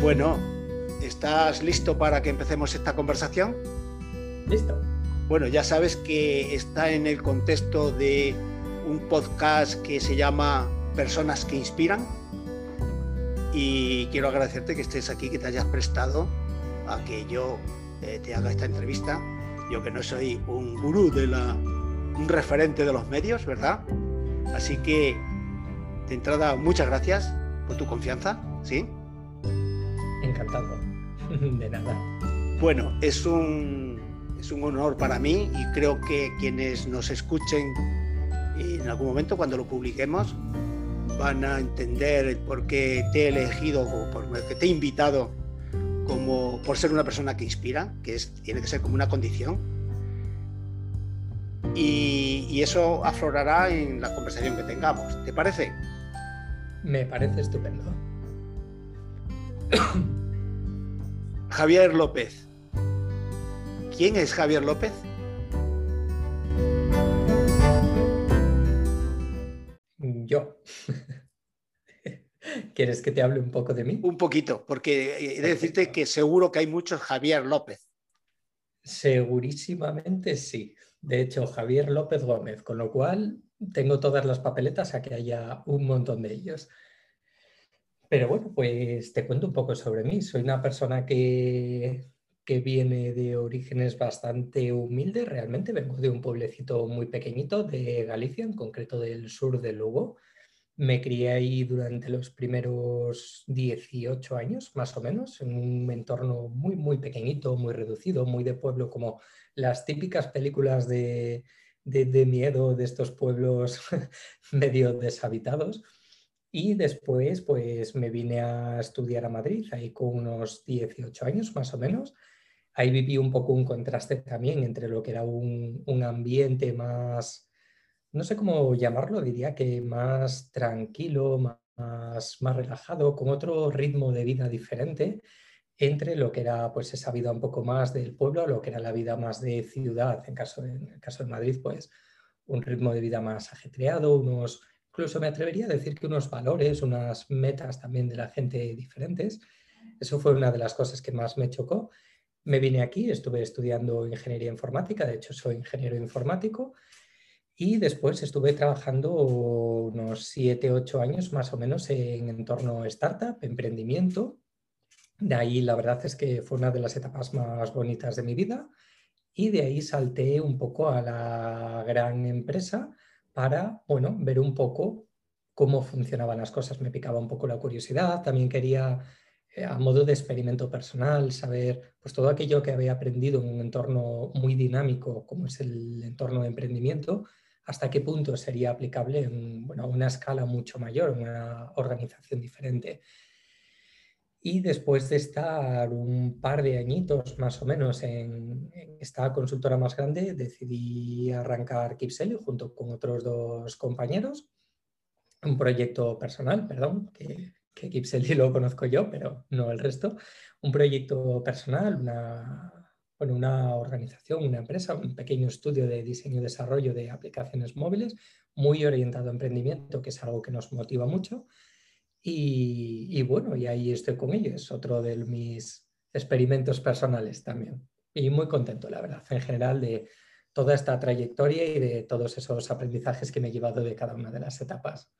Bueno, ¿estás listo para que empecemos esta conversación? Listo. Bueno, ya sabes que está en el contexto de un podcast que se llama Personas que Inspiran. Y quiero agradecerte que estés aquí, que te hayas prestado a que yo eh, te haga esta entrevista. Yo que no soy un gurú de la, un referente de los medios, ¿verdad? Así que, de entrada, muchas gracias por tu confianza, ¿sí? Encantado. De nada. Bueno, es un, es un honor para mí y creo que quienes nos escuchen en algún momento cuando lo publiquemos van a entender el por qué te he elegido o por qué te he invitado como por ser una persona que inspira, que es, tiene que ser como una condición. Y, y eso aflorará en la conversación que tengamos. ¿Te parece? Me parece estupendo. Javier López. ¿Quién es Javier López? Yo. ¿Quieres que te hable un poco de mí? Un poquito, porque he de decirte que seguro que hay muchos Javier López. Segurísimamente sí. De hecho, Javier López Gómez, con lo cual tengo todas las papeletas a que haya un montón de ellos. Pero bueno, pues te cuento un poco sobre mí. Soy una persona que, que viene de orígenes bastante humildes. Realmente vengo de un pueblecito muy pequeñito de Galicia, en concreto del sur de Lugo. Me crié ahí durante los primeros 18 años, más o menos, en un entorno muy, muy pequeñito, muy reducido, muy de pueblo, como las típicas películas de, de, de miedo de estos pueblos medio deshabitados. Y después, pues me vine a estudiar a Madrid, ahí con unos 18 años más o menos. Ahí viví un poco un contraste también entre lo que era un, un ambiente más, no sé cómo llamarlo, diría que más tranquilo, más, más relajado, con otro ritmo de vida diferente entre lo que era pues esa vida un poco más del pueblo, lo que era la vida más de ciudad, en, caso en el caso de Madrid, pues un ritmo de vida más ajetreado, unos, incluso me atrevería a decir que unos valores, unas metas también de la gente diferentes. Eso fue una de las cosas que más me chocó. Me vine aquí, estuve estudiando ingeniería informática, de hecho soy ingeniero informático, y después estuve trabajando unos 7, 8 años más o menos en entorno startup, emprendimiento. De ahí la verdad es que fue una de las etapas más bonitas de mi vida y de ahí salté un poco a la gran empresa para, bueno, ver un poco cómo funcionaban las cosas. Me picaba un poco la curiosidad, también quería eh, a modo de experimento personal, saber pues todo aquello que había aprendido en un entorno muy dinámico como es el entorno de emprendimiento, hasta qué punto sería aplicable en una escala mucho mayor, en una organización diferente. Y después de estar un par de añitos más o menos en, esta consultora más grande, decidí arrancar Kipseli junto con otros dos compañeros. Un proyecto personal, perdón, que, que Kipseli lo conozco yo, pero no el resto. Un proyecto personal, una, bueno, una organización, una empresa, un pequeño estudio de diseño y desarrollo de aplicaciones móviles, muy orientado a emprendimiento, que es algo que nos motiva mucho. Y, y, bueno, y ahí estoy con ello, es otro de mis experimentos personales también. Y muy contento, la verdad, en general, de toda esta trayectoria y de todos esos aprendizajes que me he llevado de cada una de las etapas.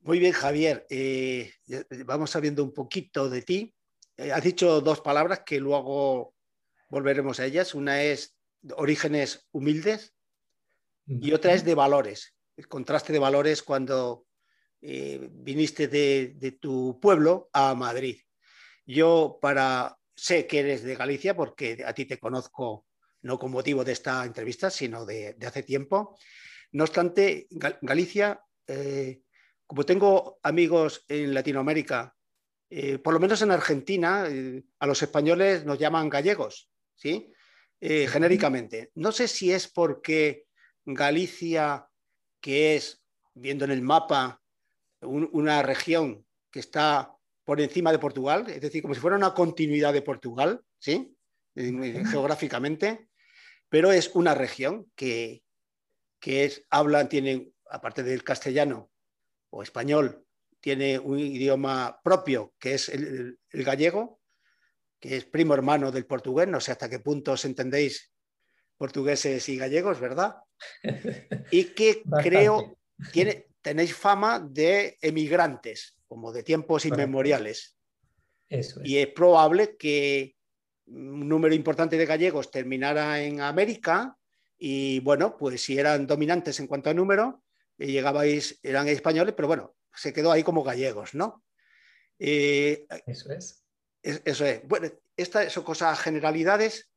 Muy bien, Javier. Eh, vamos sabiendo un poquito de ti. Eh, has dicho dos palabras que luego volveremos a ellas. Una es orígenes humildes y otra es de valores. El contraste de valores cuando eh, viniste de, de, tu pueblo a Madrid. Yo para sé que eres de Galicia porque a ti te conozco no con motivo de esta entrevista, sino de, de hace tiempo. No obstante, Galicia, eh, como tengo amigos en Latinoamérica eh, por lo menos en Argentina, a los españoles nos llaman gallegos, ¿sí? Genéricamente. No sé si es porque Galicia, que es, viendo en el mapa, un, una región que está por encima de Portugal, es decir, como si fuera una continuidad de Portugal, ¿sí? geográficamente, pero es una región que, que es, hablan, tienen, aparte del castellano o español, tiene un idioma propio, que es el, gallego, que es primo hermano del portugués. No sé hasta qué punto os entendéis portugueses y gallegos, ¿verdad? Y que creo tiene, tenéis fama de emigrantes, como de tiempos inmemoriales. Y es probable que un número importante de gallegos terminara en América y bueno, pues si eran dominantes en cuanto a número, eh, llegabais, eran españoles, pero bueno, se quedó ahí como gallegos, ¿no? Eh, eso es. Eso es. Bueno, estas son cosas generalidades.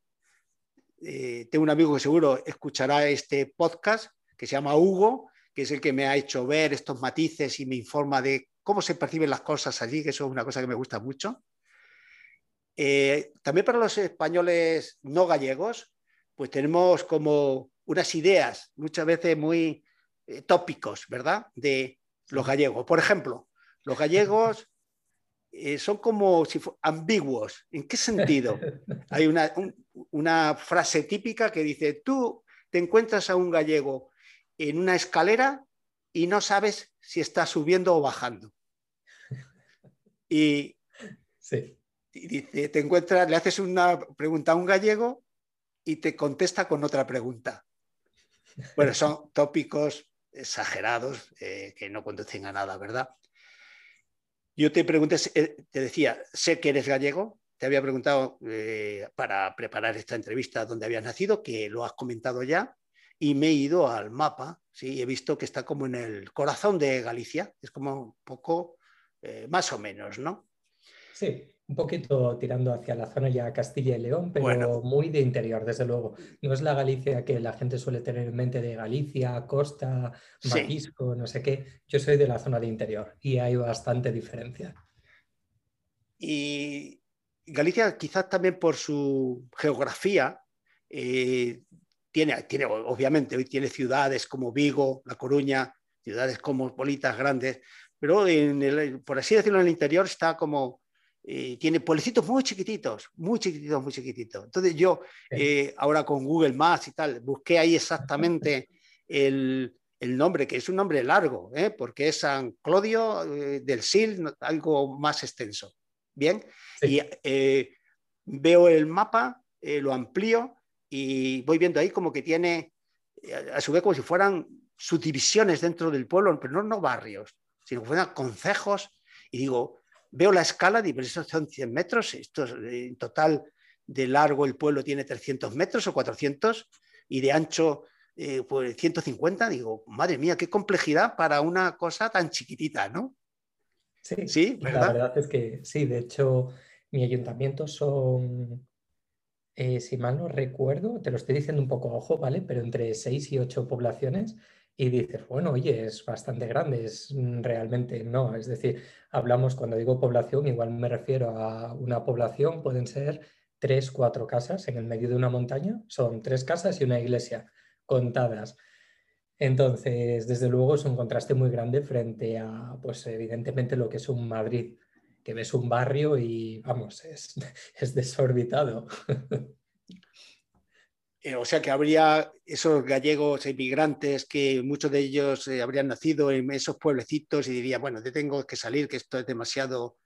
Eh, tengo un amigo que seguro escuchará este podcast que se llama Hugo, que es el que me ha hecho ver estos matices y me informa de cómo se perciben las cosas allí, que eso es una cosa que me gusta mucho. Eh, también para los españoles no gallegos, pues tenemos como unas ideas muchas veces muy eh, tópicos, ¿verdad? De los gallegos. Por ejemplo, los gallegos eh, son como si ambiguos. ¿En qué sentido? Hay una, una frase típica que dice, tú te encuentras a un gallego en una escalera y no sabes si está subiendo o bajando. Y, dice, te encuentras, le haces una pregunta a un gallego y te contesta con otra pregunta. Bueno, son tópicos exagerados eh, que no conducen a nada, ¿verdad? Yo te pregunté, eh, te decía, sé que eres gallego, te había preguntado eh, para preparar esta entrevista dónde habías nacido, que lo has comentado ya, y me he ido al mapa, ¿sí? he visto que está como en el corazón de Galicia, es como un poco, eh, más o menos, ¿no? Sí, un poquito tirando hacia la zona ya Castilla y León, pero muy de interior, desde luego. No es la Galicia que la gente suele tener en mente de Galicia, Costa, Maquisco, no sé qué. Yo soy de la zona de interior y hay bastante diferencia. Y Galicia, quizás también por su geografía, eh, tiene, tiene, obviamente, hoy tiene ciudades como Vigo, La Coruña, ciudades cosmopolitas grandes, pero por así decirlo, en el interior está como, eh, tiene pueblecitos muy chiquititos, muy chiquititos, muy chiquititos. Entonces yo, eh, ahora con Google Maps y tal, busqué ahí exactamente el, el nombre, que es un nombre largo, ¿eh? porque es San Claudio del Sil, algo más extenso. Bien, y veo el mapa, lo amplío y voy viendo ahí como que tiene, a su vez como si fueran subdivisiones dentro del pueblo, pero no, no barrios, sino que fueran concejos, y digo, veo la escala, digo, estos son 100 metros, esto en total de largo el pueblo tiene 300 metros o 400, y de ancho eh, pues 150, digo, madre mía, qué complejidad para una cosa tan chiquitita, ¿no? Sí, sí ¿verdad? la verdad es que sí, de hecho, mi ayuntamiento son eh, si mal no recuerdo, te lo estoy diciendo un poco ojo, ¿vale? Pero entre seis y ocho poblaciones y dices, bueno, oye, es bastante grande, es mm, realmente no. Es decir, hablamos, cuando digo población, igual me refiero a una población, pueden ser tres, cuatro casas en el medio de una montaña, son tres casas y una iglesia contadas. Entonces, desde luego es un contraste muy grande frente a, pues evidentemente, lo que es un Madrid que ves un barrio y vamos, es, es desorbitado. Eh, o sea que habría esos gallegos inmigrantes que muchos de ellos eh, habrían nacido en esos pueblecitos y diría, bueno, tengo que salir, que esto es demasiado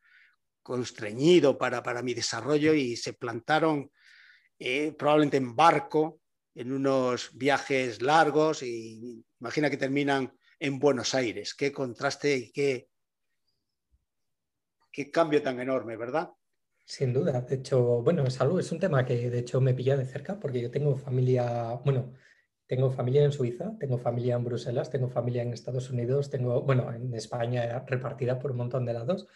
constreñido para, para mi desarrollo y se plantaron eh, probablemente en barco en unos viajes largos y imagina que terminan en Buenos Aires. Qué contraste y qué, qué cambio tan enorme, ¿verdad? Sin duda. De hecho, bueno, salud es un tema que de hecho me pilla de cerca porque yo tengo familia, bueno, tengo familia en Suiza, tengo familia en Bruselas, tengo familia en Estados Unidos, tengo, bueno, en España repartida por un montón de lados.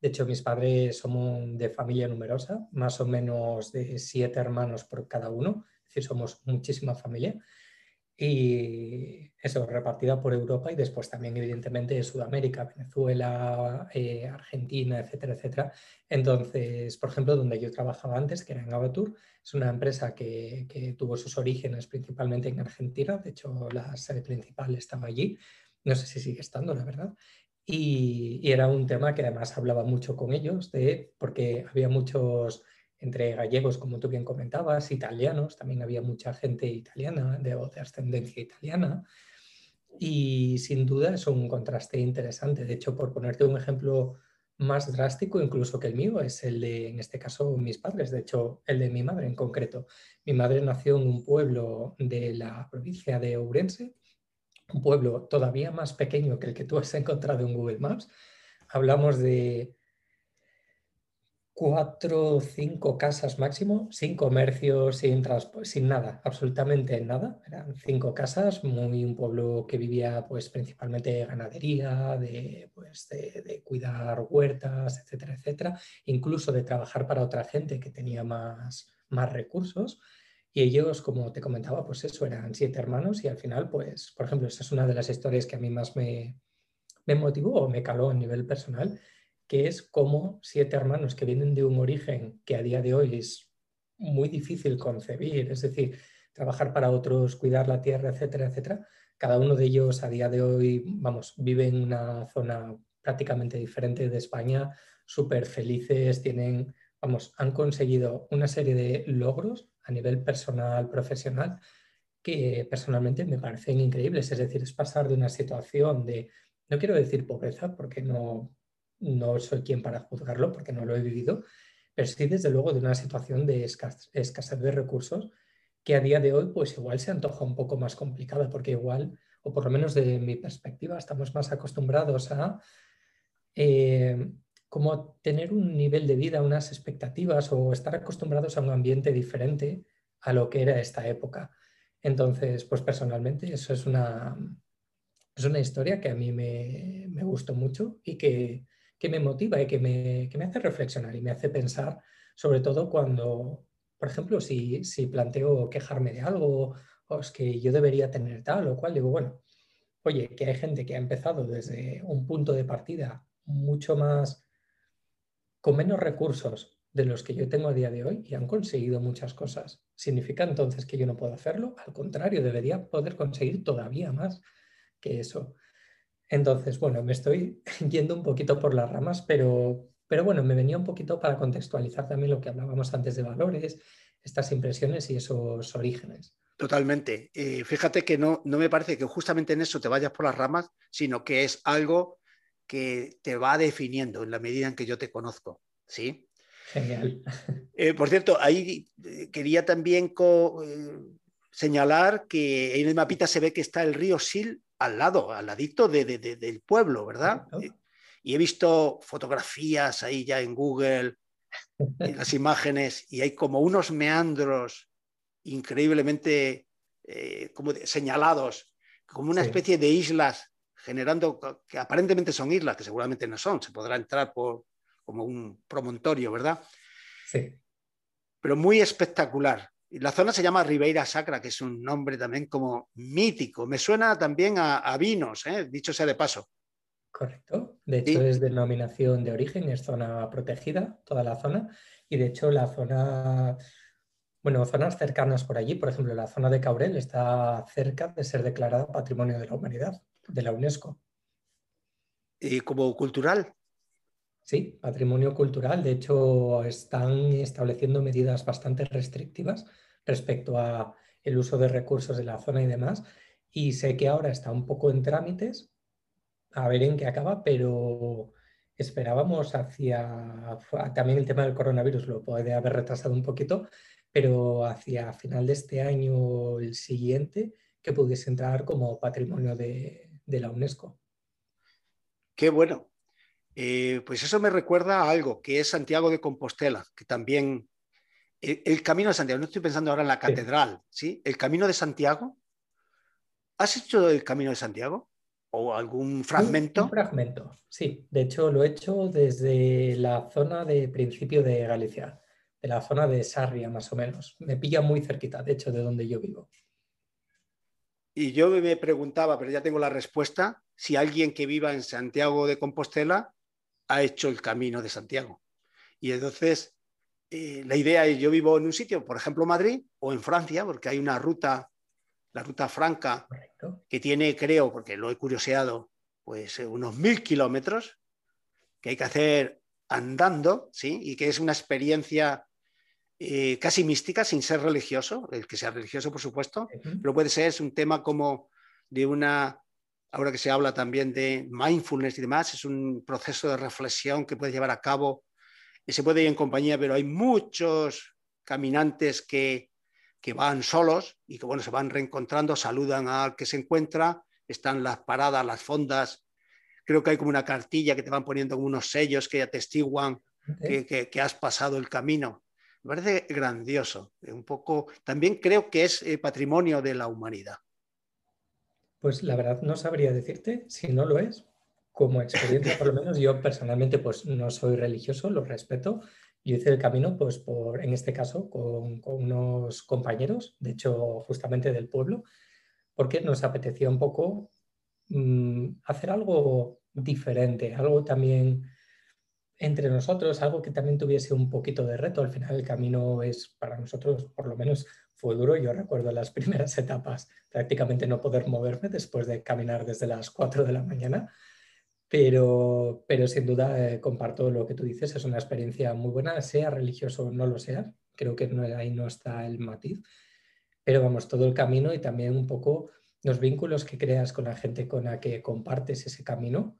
De hecho, mis padres somos de familia numerosa, más o menos de siete hermanos por cada uno, es decir, somos muchísima familia y eso, repartida por Europa y después también evidentemente Sudamérica, Venezuela, eh, Argentina, etcétera, etcétera. Entonces, por ejemplo, donde yo trabajaba antes, que era en Avatur, es una empresa que, que, tuvo sus orígenes principalmente en Argentina, de hecho la sede principal estaba allí, no sé si sigue estando, la verdad. Y, y era un tema que además hablaba mucho con ellos, de, porque había muchos entre gallegos, como tú bien comentabas, italianos, también había mucha gente italiana, de, de ascendencia italiana. y sin duda es un contraste interesante. De hecho, por ponerte un ejemplo más drástico incluso que el mío es el de, en este caso, mis padres, de hecho, el de mi madre en concreto. Mi madre nació en un pueblo de la provincia de Ourense, un pueblo todavía más pequeño que el que tú has encontrado en Google Maps. Hablamos de cuatro o cinco casas máximo, sin comercio, sin, sin nada, absolutamente nada. Eran cinco casas, muy un pueblo que vivía pues principalmente de ganadería, de, pues, de, cuidar huertas, etcétera, etcétera, incluso de trabajar para otra gente que tenía más, más recursos. Y ellos, como te comentaba, pues eso, eran siete hermanos y al final, pues, por ejemplo, esa es una de las historias que a mí más me, me motivó o me caló a nivel personal que es como siete hermanos que vienen de un origen que a día de hoy es muy difícil concebir, es decir, trabajar para otros, cuidar la tierra, etcétera, etcétera. Cada uno de ellos a día de hoy, vamos, vive en una zona prácticamente diferente de España, súper felices, tienen, vamos, han conseguido una serie de logros a nivel personal, profesional, que personalmente me parecen increíbles. Es decir, es pasar de una situación de, no quiero decir pobreza, porque no, no soy quien para juzgarlo porque no lo he vivido, pero sí desde luego de una situación de escasez de recursos que a día de hoy pues igual se antoja un poco más complicada porque igual, o por lo menos de mi perspectiva, estamos más acostumbrados a eh, tener un nivel de vida, unas expectativas o estar acostumbrados a un ambiente diferente a lo que era esta época. Entonces, pues personalmente eso es una, es una historia que a mí me, me gustó mucho y que, que me motiva y que me, que me, hace reflexionar y me hace pensar, sobre todo cuando, por ejemplo, si, si planteo quejarme de algo o es que yo debería tener tal o cual, digo, bueno, oye, que hay gente que ha empezado desde un punto de partida mucho más, con menos recursos de los que yo tengo a día de hoy y han conseguido muchas cosas. ¿Significa entonces que yo no puedo hacerlo? Al contrario, debería poder conseguir todavía más que eso. Entonces, bueno, me estoy yendo un poquito por las ramas, pero, pero bueno, me venía un poquito para contextualizar también lo que hablábamos antes de valores, estas impresiones y esos orígenes. Totalmente. Eh, fíjate que no, no me parece que justamente en eso te vayas por las ramas, sino que es algo que te va definiendo en la medida en que yo te conozco. ¿sí? Genial. Eh, por cierto, ahí eh, quería también señalar que en el mapita se ve que está el río Sil al lado, al ladito del pueblo, ¿verdad? Y he visto fotografías ahí ya en Google, en las imágenes, y hay como unos meandros increíblemente eh, como señalados, como una especie de islas, generando, que aparentemente son islas, que seguramente no son, se podrá entrar por como un promontorio, ¿verdad? Sí. Pero muy espectacular. La zona se llama Ribeira Sacra, que es un nombre también como mítico. Me suena también a, vinos, ¿eh? dicho sea de paso. Correcto. De hecho, es denominación de origen, es zona protegida, toda la zona. Y de hecho, la zona, bueno, zonas cercanas por allí, por ejemplo, la zona de Caurel está cerca de ser declarada Patrimonio de la Humanidad, de la UNESCO. ¿Y como cultural? Sí, patrimonio cultural. De hecho, están estableciendo medidas bastante restrictivas respecto a el uso de recursos de la zona y demás. Y sé que ahora está un poco en trámites, a ver en qué acaba, pero esperábamos hacia, también el tema del coronavirus lo puede haber retrasado un poquito, pero hacia final de este año o el siguiente que pudiese entrar como patrimonio de, de la UNESCO. Qué bueno, eh, pues eso me recuerda a algo que es Santiago de Compostela, que también el, camino de Santiago, no estoy pensando ahora en la catedral, ¿sí? El camino de Santiago. ¿Has hecho el camino de Santiago? ¿O algún fragmento? Un, fragmento, sí. De hecho, lo he hecho desde la zona de principio de Galicia, de la zona de Sarria, más o menos. Me pilla muy cerquita, de hecho, de donde yo vivo. Y yo me preguntaba, pero ya tengo la respuesta, si alguien que viva en Santiago de Compostela ha hecho el camino de Santiago. Y entonces, eh, la idea es, yo vivo en un sitio, por ejemplo, Madrid o en Francia, porque hay una ruta, la ruta franca, que tiene, creo, porque lo he curioseado, pues eh, unos mil kilómetros que hay que hacer andando, ¿sí? Y que es una experiencia eh, casi mística, sin ser religioso, el que sea religioso, por supuesto, pero puede ser, es un tema como de una ahora que se habla también de mindfulness y demás, es un proceso de reflexión que puedes llevar a cabo y se puede ir en compañía, pero hay muchos caminantes que, que van solos y que bueno, se van reencontrando, saludan al que se encuentra, están las paradas, las fondas, creo que hay como una cartilla que te van poniendo como unos sellos que atestiguan que, que, has pasado el camino. Me parece grandioso. Un poco, también creo que es eh, patrimonio de la humanidad. Pues la verdad no sabría decirte si no lo es. Como experiencia, por lo menos yo personalmente pues no soy religioso, lo respeto. Yo hice el camino pues por, en este caso, con, unos compañeros, de hecho justamente del pueblo, porque nos apetecía un poco mm, hacer algo diferente, algo también entre nosotros, algo que también tuviese un poquito de reto. Al final el camino es para nosotros, por lo menos fue duro. Yo recuerdo las primeras etapas, prácticamente no poder moverme después de caminar desde las 4 de la mañana. Pero, pero sin duda eh, comparto lo que tú dices, es una experiencia muy buena, sea religioso o no lo sea, creo que no, ahí no está el matiz, pero vamos, todo el camino y también un poco los vínculos que creas con la gente con la que compartes ese camino,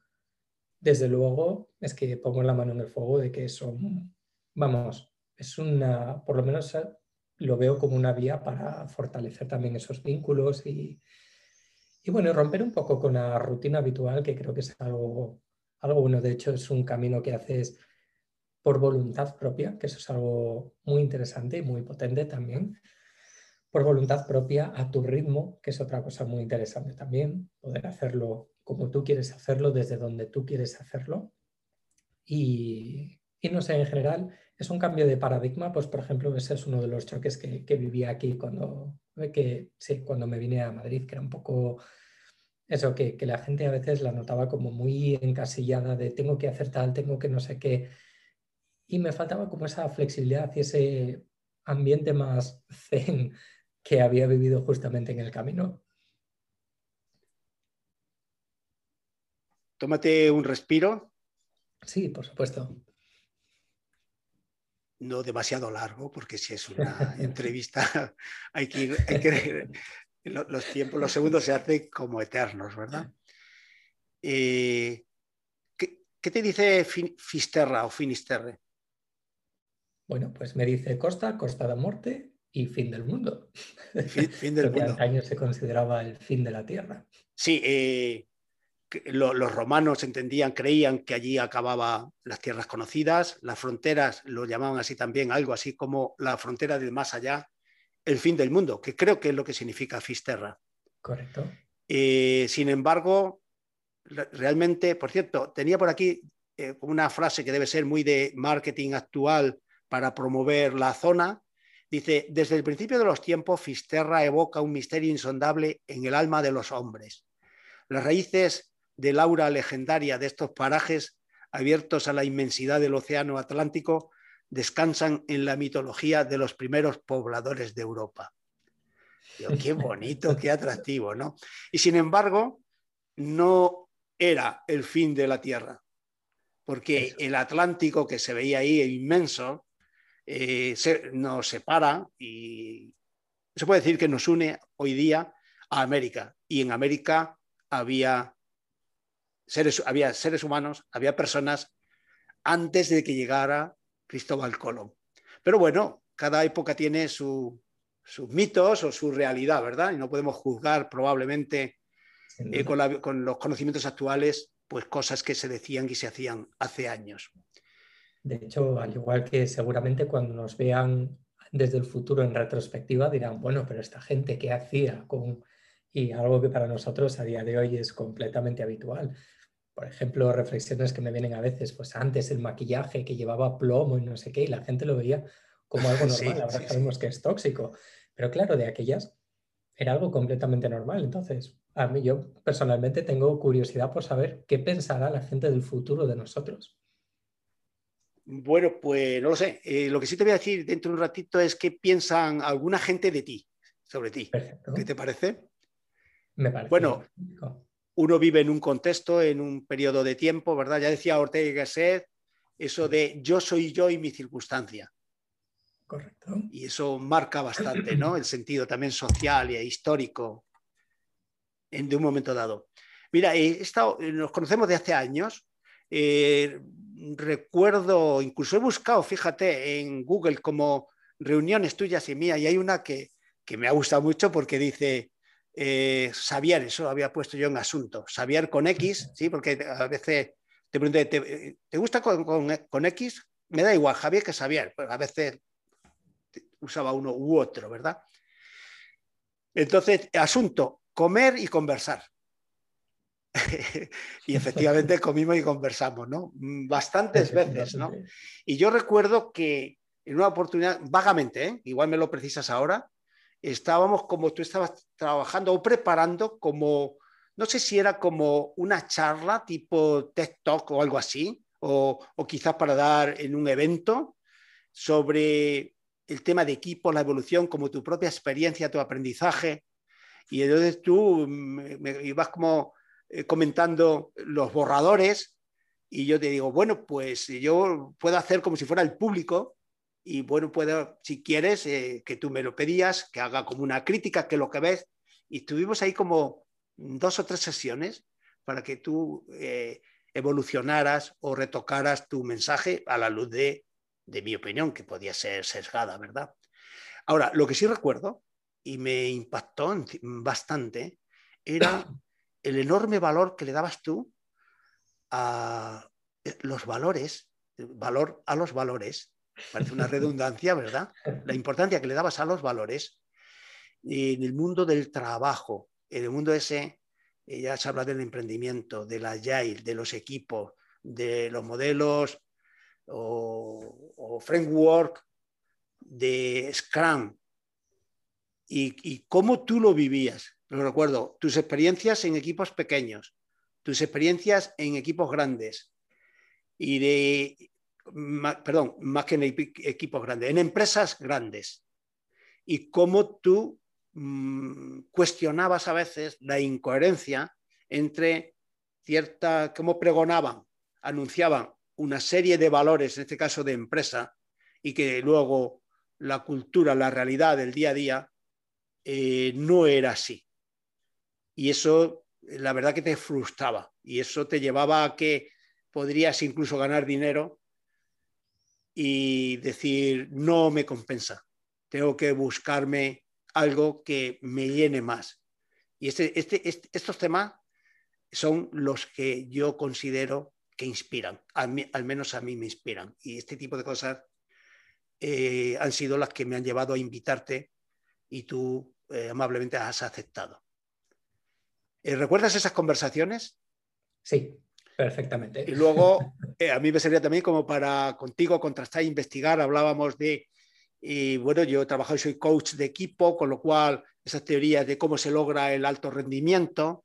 desde luego es que pongo la mano en el fuego de que son, vamos, es una, por lo menos lo veo como una vía para fortalecer también esos vínculos y, y bueno, romper un poco con la rutina habitual, que creo que es algo, algo bueno. De hecho, es un camino que haces por voluntad propia, que eso es algo muy interesante y muy potente también. Por voluntad propia, a tu ritmo, que es otra cosa muy interesante también, poder hacerlo como tú quieres hacerlo, desde donde tú quieres hacerlo. Y, no sé, en general es un cambio de paradigma, pues por ejemplo, ese es uno de los choques que, que viví aquí cuando, que, sí, cuando me vine a Madrid, que era un poco eso, que, que, la gente a veces la notaba como muy encasillada de tengo que hacer tal, tengo que no sé qué. Y me faltaba como esa flexibilidad y ese ambiente más zen que había vivido justamente en el camino. Tómate un respiro. Sí, por supuesto. No demasiado largo, porque si es una entrevista, hay que, ir, los tiempos, los segundos se hacen como eternos, ¿verdad? Eh, ¿qué, te dice Fisterra o Finisterre? Bueno, pues me dice Costa, Costa de Muerte y fin del mundo. Fin, del mundo. años se consideraba el fin de la Tierra. Sí, eh, los romanos entendían, creían que allí acababa las tierras conocidas, las fronteras lo llamaban así también, algo así como la frontera del más allá, el fin del mundo, que creo que es lo que significa Fisterra. Correcto. Eh, sin embargo, realmente, por cierto, tenía por aquí eh, una frase que debe ser muy de marketing actual para promover la zona. Dice, desde el principio de los tiempos, Fisterra evoca un misterio insondable en el alma de los hombres. Las raíces del aura legendaria de estos parajes abiertos a la inmensidad del océano Atlántico descansan en la mitología de los primeros pobladores de Europa. qué bonito, qué atractivo, ¿no? Y sin embargo, no era el fin de la Tierra, porque el Atlántico que se veía ahí inmenso eh, nos separa y se puede decir que nos une hoy día a América. Y en América había seres, había seres humanos, había personas antes de que llegara Cristóbal Colón. Pero bueno, cada época tiene sus mitos o su realidad, ¿verdad? Y no podemos juzgar probablemente eh, con, con, los conocimientos actuales, pues cosas que se decían y se hacían hace años. De hecho, al igual que seguramente cuando nos vean desde el futuro en retrospectiva dirán, bueno, pero esta gente qué hacía con... Y algo que para nosotros a día de hoy es completamente habitual por ejemplo, reflexiones que me vienen a veces, pues antes el maquillaje que llevaba plomo y no sé qué, y la gente lo veía como algo normal, ahora sabemos que es tóxico, pero claro, de aquellas era algo completamente normal. Entonces, a mí yo personalmente tengo curiosidad por saber qué pensará la gente del futuro de nosotros. Bueno, pues no lo sé. Eh, lo que sí te voy a decir dentro de un ratito es qué piensan alguna gente de ti, sobre ti. ¿Qué te parece? Me parece. Bueno, uno vive en un contexto, en un periodo de tiempo, ¿verdad? Ya decía Ortega y Gasset eso de yo soy yo y mi circunstancia. Correcto. Y eso marca bastante, ¿no? El sentido también social e histórico de un momento dado. Mira, he estado, nos conocemos de hace años. Eh, recuerdo, incluso he buscado, fíjate, en Google como reuniones tuyas y mías, y hay una que, que me ha gustado mucho porque dice eh, Xavier, eso había puesto yo en asunto, Xavier con X, ¿sí? porque a veces te pregunté, ¿te, gusta con, con, X? Me da igual, Javier que Xavier, a veces usaba uno u otro, ¿verdad? Entonces, asunto, comer y conversar. y efectivamente comimos y conversamos, ¿no? Bastantes veces, ¿no? Y yo recuerdo que en una oportunidad, vagamente, ¿eh? igual me lo precisas ahora, estábamos como tú estabas trabajando o preparando como, no sé si era como una charla tipo TED Talk o algo así, o, o quizás para dar en un evento sobre el tema de equipo, la evolución, como tu propia experiencia, tu aprendizaje. Y entonces tú me, ibas como eh, comentando los borradores y yo te digo, bueno, pues yo puedo hacer como si fuera el público y bueno, puedo, si quieres, eh, que tú me lo pedías, que haga como una crítica, que lo que ves. Y estuvimos ahí como dos o tres sesiones para que tú eh, evolucionaras o retocaras tu mensaje a la luz de, de mi opinión, que podía ser sesgada, ¿verdad? Ahora, lo que sí recuerdo y me impactó bastante era el enorme valor que le dabas tú a eh, los valores, valor a los valores Parece una redundancia, ¿verdad? La importancia que le dabas a los valores en el mundo del trabajo, en el mundo ese, eh, ya se habla del emprendimiento, de la Agile, de los equipos, de los modelos o, framework de Scrum y, y, cómo tú lo vivías. Lo recuerdo, tus experiencias en equipos pequeños, tus experiencias en equipos grandes y de perdón, más que en equipos grandes, en empresas grandes. Y cómo tú mm, cuestionabas a veces la incoherencia entre cierta, cómo pregonaban, anunciaban una serie de valores, en este caso de empresa, y que luego la cultura, la realidad del día a día eh, no era así. Y eso, la verdad que te frustraba y eso te llevaba a que podrías incluso ganar dinero y decir, no me compensa, tengo que buscarme algo que me llene más. Y este, este, este estos temas son los que yo considero que inspiran, al, menos a mí me inspiran. Y este tipo de cosas eh, han sido las que me han llevado a invitarte y tú eh, amablemente has aceptado. Eh, ¿Recuerdas esas conversaciones? Sí. Perfectamente. Y luego, eh, a mí me servía también como para contigo contrastar, investigar. Hablábamos de, y bueno, yo he trabajado y soy coach de equipo, con lo cual esas teorías de cómo se logra el alto rendimiento.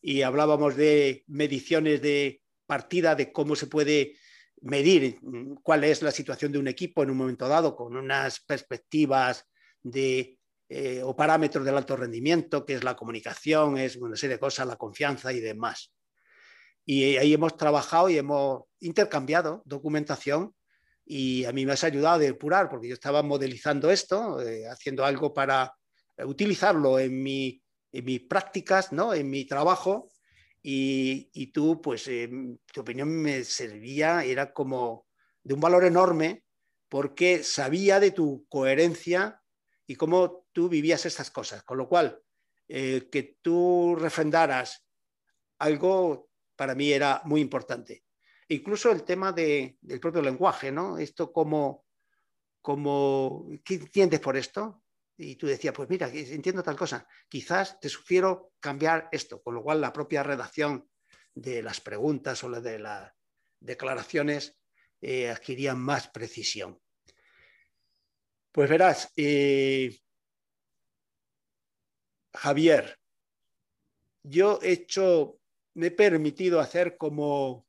Y hablábamos de mediciones de partida, de cómo se puede medir cuál es la situación de un equipo en un momento dado, con unas perspectivas de, eh, o parámetros del alto rendimiento, que es la comunicación, es una serie de cosas, la confianza y demás. Y ahí hemos trabajado y hemos intercambiado documentación y a mí me has ayudado a depurar porque yo estaba modelizando esto, eh, haciendo algo para utilizarlo en, mi, en mis prácticas, ¿no? en mi trabajo y, y tú, pues, eh, tu opinión me servía, era como de un valor enorme porque sabía de tu coherencia y cómo tú vivías estas cosas. Con lo cual, eh, que tú refrendaras algo para mí era muy importante. incluso el tema del propio lenguaje, ¿no? Esto como, como, ¿qué entiendes por esto? Y tú decías, pues mira, entiendo tal cosa, quizás te sugiero cambiar esto, con lo cual la propia redacción de las preguntas o de las declaraciones eh, adquirían más precisión. Pues verás, eh, Javier, yo he hecho me he permitido hacer como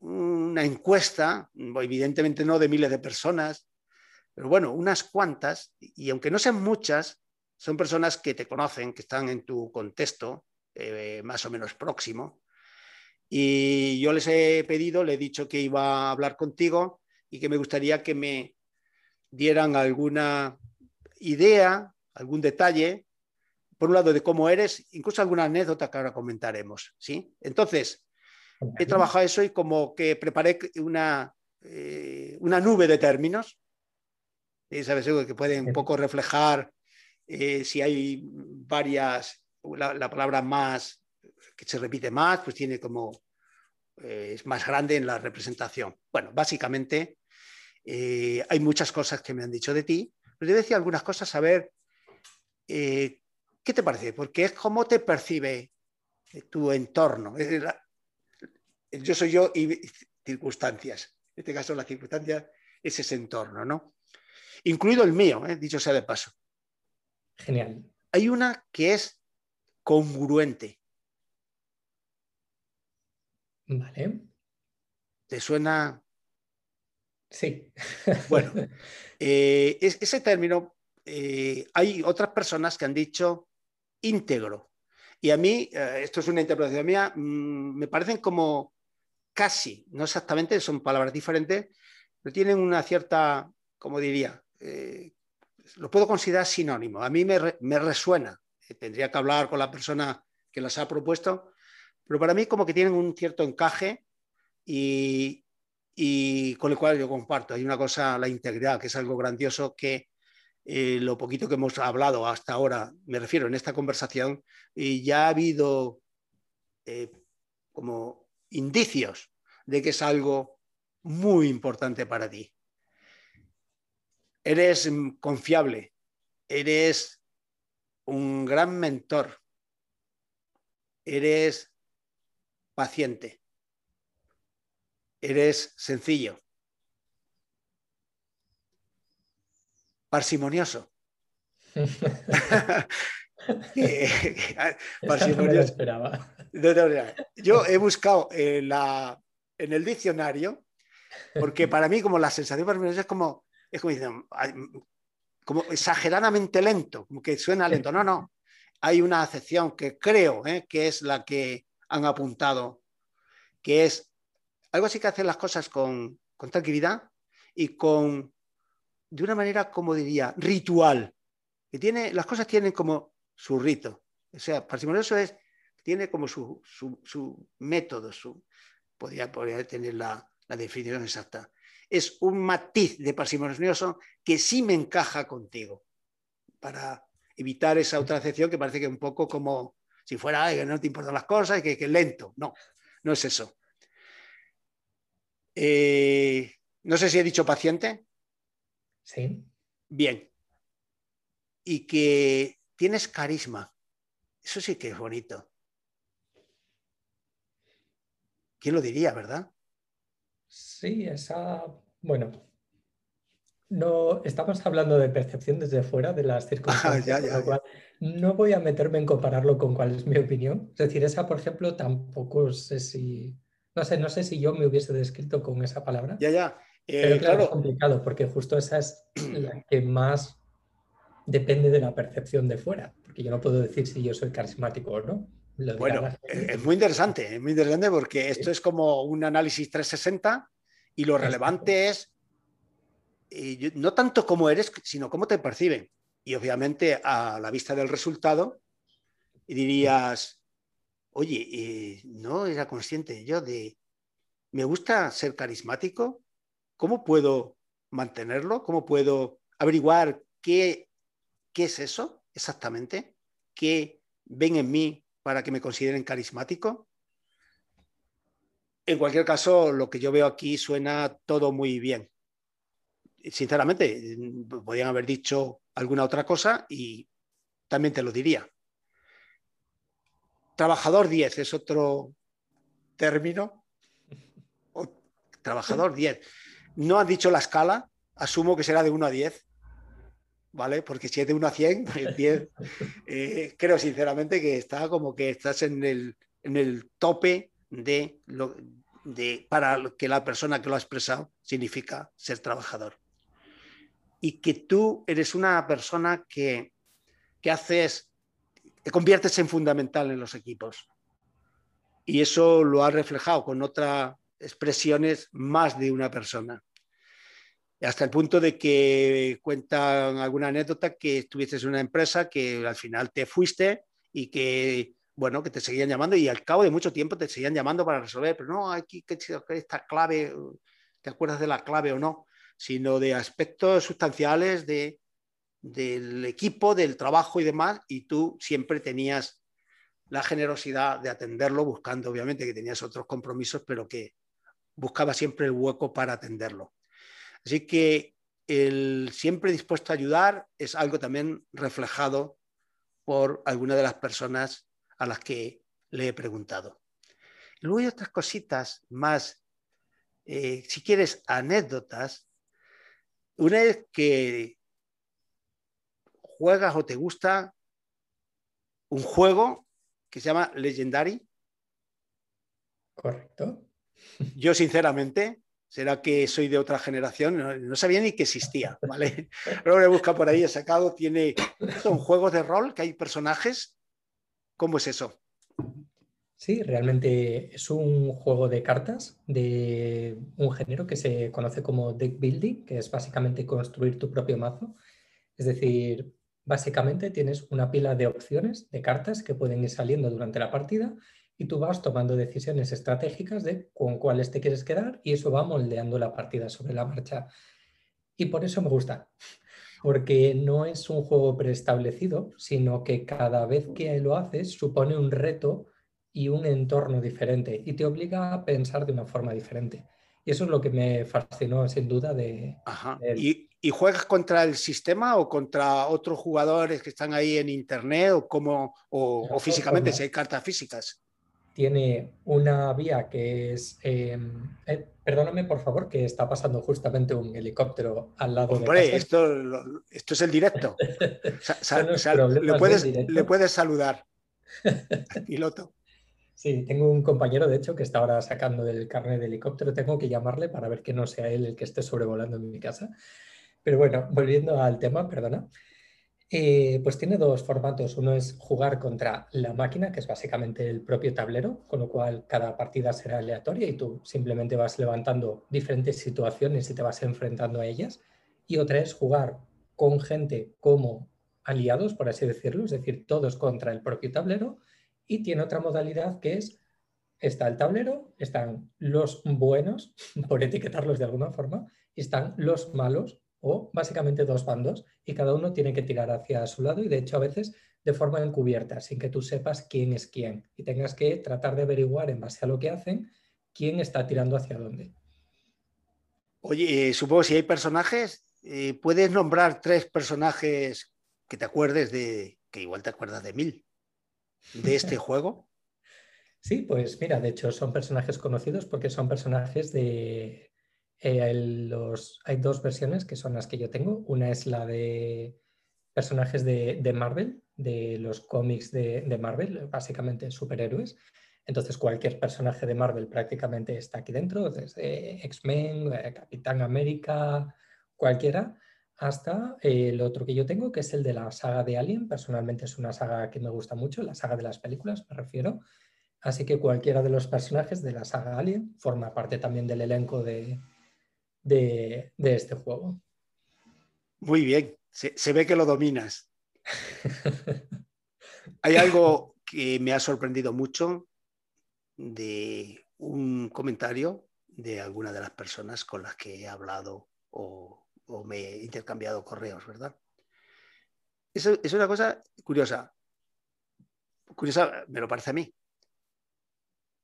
una encuesta, evidentemente no de miles de personas, pero bueno, unas cuantas, y aunque no sean muchas, son personas que te conocen, que están en tu contexto eh, más o menos próximo. Y yo les he pedido, le he dicho que iba a hablar contigo y que me gustaría que me dieran alguna idea, algún detalle por un lado, de cómo eres, incluso alguna anécdota que ahora comentaremos. ¿sí? Entonces, he trabajado eso y como que preparé una, eh, una nube de términos, y ¿sabes? que pueden un poco reflejar eh, si hay varias, la, palabra más, que se repite más, pues tiene como, eh, es más grande en la representación. Bueno, básicamente hay muchas cosas que me han dicho de ti, pero yo decía algunas cosas a ver ¿qué te parece? Porque es cómo te percibe tu entorno. Yo soy yo y circunstancias. En este caso, la circunstancia es ese entorno, ¿no? Incluido el mío, ¿eh? dicho sea de paso. Genial. Hay una que es congruente. Vale. ¿Te suena? Sí. Bueno, eh, ese término, eh, hay otras personas que han dicho íntegro. Y a mí, esto es una interpretación mía, mm, me parecen como casi, no exactamente, son palabras diferentes, pero tienen una cierta, como diría, eh, lo puedo considerar sinónimo. A mí me, resuena, eh, tendría que hablar con la persona que las ha propuesto, pero para mí como que tienen un cierto encaje y, con el cual yo comparto. Hay una cosa, la integridad, que es algo grandioso que eh, lo poquito que hemos hablado hasta ahora, me refiero en esta conversación, y ya ha habido como indicios de que es algo muy importante para ti. Eres confiable, eres un gran mentor, eres paciente, eres sencillo, parsimonioso. parsimonioso. esperaba. Yo he buscado en, la, en el diccionario, porque para mí como la sensación es como, es como, como exageradamente lento, como que suena lento. No, no. Hay una acepción que creo ¿eh? que es la que han apuntado, que es algo así que hacer las cosas con, con tranquilidad y con, de una manera, como diría, ritual. Que tiene, las cosas tienen como su rito. O sea, parsimonioso es tiene como su, método, su, podría, tener la, definición exacta. Es un matiz de parsimonioso que sí me encaja contigo, para evitar esa otra acepción que parece que un poco como si fuera que no te importan las cosas y que, es lento. No, no es eso. Eh, no sé si he dicho paciente. Sí. Bien. Y que tienes carisma. Eso sí que es bonito. ¿Quién lo diría, verdad? Sí, esa, bueno, no estamos hablando de percepción desde fuera de las circunstancias, no voy a meterme en compararlo con cuál es mi opinión. Es decir, esa, por ejemplo, tampoco sé si, no sé, no sé si yo me hubiese descrito con esa palabra. Ya, ya. Pero eh, claro, es complicado porque justo esa es la que más depende de la percepción de fuera, porque yo no puedo decir si yo soy carismático o no. Bueno, es muy interesante, es muy interesante porque esto es como un análisis 360 y lo relevante es eh, no tanto cómo eres, sino cómo te perciben. Y obviamente a la vista del resultado dirías, oye, eh, no era consciente yo de, me gusta ser carismático, ¿cómo puedo mantenerlo? ¿Cómo puedo averiguar qué, qué es eso exactamente? ¿Qué ven en mí para que me consideren carismático. En cualquier caso, lo que yo veo aquí suena todo muy bien. Sinceramente, podrían haber dicho alguna otra cosa y también te lo diría. Trabajador 10 es otro término. trabajador 10. No has dicho la escala, asumo que será de 1 a 10. ¿vale? Porque si es de 1 a 100, eh, creo sinceramente que está como que estás en el, en el tope de, lo, de para que la persona que lo ha expresado significa ser trabajador. Y que tú eres una persona que, que haces, te conviertes en fundamental en los equipos. Y eso lo ha reflejado con otras expresiones más de una persona. Hasta el punto de que cuentan alguna anécdota que estuviste en una empresa que al final te fuiste y que, bueno, que te seguían llamando y al cabo de mucho tiempo te seguían llamando para resolver, pero no, aquí que esta clave, ¿te acuerdas de la clave o no? Sino de aspectos sustanciales de, del equipo, del trabajo y demás, y tú siempre tenías la generosidad de atenderlo, buscando obviamente que tenías otros compromisos, pero que buscaba siempre el hueco para atenderlo. Así que el siempre dispuesto a ayudar es algo también reflejado por alguna de las personas a las que le he preguntado. luego hay otras cositas más, eh, si quieres, anécdotas. Una es que juegas o te gusta un juego que se llama Legendary. Correcto. Yo, sinceramente, será que soy de otra generación, no, sabía ni que existía, ¿vale? Luego busca por ahí, he sacado, tiene, son juegos de rol, que hay personajes. ¿Cómo es eso? Sí, realmente es un juego de cartas de un género que se conoce como deck building, que es básicamente construir tu propio mazo. Es decir, básicamente tienes una pila de opciones de cartas que pueden ir saliendo durante la partida y tú vas tomando decisiones estratégicas de con cuáles te quieres quedar y eso va moldeando la partida sobre la marcha. Y por eso me gusta, porque no es un juego preestablecido, sino que cada vez que lo haces supone un reto y un entorno diferente y te obliga a pensar de una forma diferente. Y eso es lo que me fascinó sin duda de... ¿Y, ¿Y, juegas contra el sistema o contra otros jugadores que están ahí en internet o, como, o físicamente, si hay cartas físicas? Tiene una vía que es... Em, eh, perdóname, por favor, que está pasando justamente un helicóptero al lado Hombre, de Esto, esto es el directo. le, puedes, le puedes saludar, piloto. Sí, tengo un compañero, de hecho, que está ahora sacando del carnet de helicóptero. Tengo que llamarle para ver que no sea él el que esté sobrevolando en mi casa. Pero bueno, volviendo al tema, perdona. Eh, pues tiene dos formatos. Uno es jugar contra la máquina, que es básicamente el propio tablero, con lo cual cada partida será aleatoria y tú simplemente vas levantando diferentes situaciones y te vas enfrentando a ellas. Y otra es jugar con gente como aliados, por así decirlo, es decir, todos contra el propio tablero. Y tiene otra modalidad que es, está el tablero, están los buenos, por etiquetarlos de alguna forma, y están los malos, o básicamente dos bandos y cada uno tiene que tirar hacia su lado y de hecho a veces de forma encubierta, sin que tú sepas quién es quién y tengas que tratar de averiguar en base a lo que hacen quién está tirando hacia dónde. Oye, eh, supongo si hay personajes, eh, ¿puedes nombrar tres personajes que te acuerdes de, que igual te acuerdas de mil, de este juego? Sí, pues mira, de hecho son personajes conocidos porque son personajes de, eh, los, hay dos versiones que son las que yo tengo. Una es la de personajes de, Marvel, de los cómics de, Marvel, básicamente superhéroes. Entonces cualquier personaje de Marvel prácticamente está aquí dentro, desde X-Men, eh, Capitán América, cualquiera, hasta el otro que yo tengo, que es el de la saga de Alien. Personalmente es una saga que me gusta mucho, la saga de las películas me refiero. Así que cualquiera de los personajes de la saga Alien forma parte también del elenco de, de, este juego. Muy bien, se, ve que lo dominas. Hay algo que me ha sorprendido mucho de un comentario de alguna de las personas con las que he hablado o, me he intercambiado correos, ¿verdad? Eso es una cosa curiosa. Curiosa, me lo parece a mí.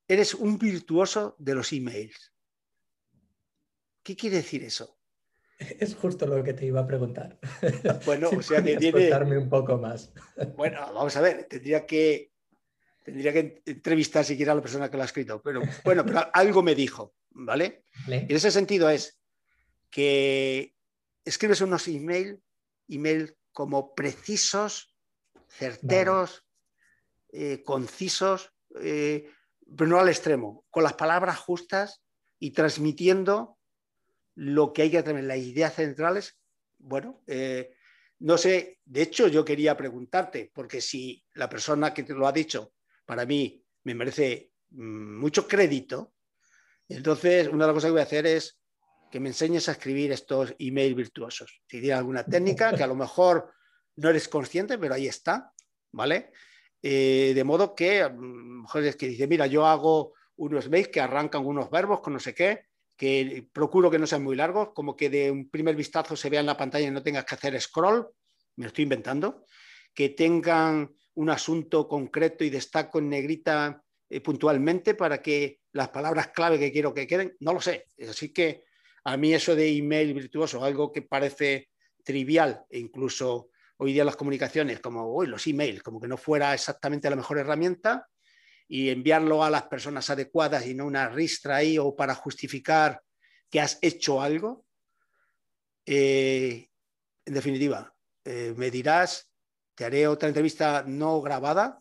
Eres un virtuoso de los emails. ¿Qué quiere decir eso? Es justo lo que te iba a preguntar. Bueno, o sea que tiene. un poco más. Bueno, vamos a ver, tendría que, tendría que entrevistar siquiera a la persona que lo ha escrito. Pero bueno, pero algo me dijo, ¿vale? Y en ese sentido es que escribes unos email, email como precisos, certeros, eh, concisos, eh, pero no al extremo, con las palabras justas y transmitiendo lo que hay que tener, las ideas centrales, bueno, eh, no sé, de hecho yo quería preguntarte, porque si la persona que te lo ha dicho, para mí me merece mm, mucho crédito, entonces una de las cosas que voy a hacer es que me enseñes a escribir estos email virtuosos. Si tienes alguna técnica que a lo mejor no eres consciente, pero ahí está, ¿vale? Eh, de modo que, mejor es que dice, mira, yo hago unos mails que arrancan unos verbos con no sé qué, que procuro que no sean muy largos, como que de un primer vistazo se vea en la pantalla y no tengas que hacer scroll, me lo estoy inventando, que tengan un asunto concreto y destaco en negrita eh, puntualmente para que las palabras clave que quiero que queden, no lo sé. Así que a mí eso de email virtuoso, algo que parece trivial e incluso hoy día las comunicaciones, como hoy los emails, como que no fuera exactamente la mejor herramienta, y enviarlo a las personas adecuadas y no una ristra ahí o para justificar que has hecho algo. Eh, en definitiva, eh, me dirás, te haré otra entrevista no grabada,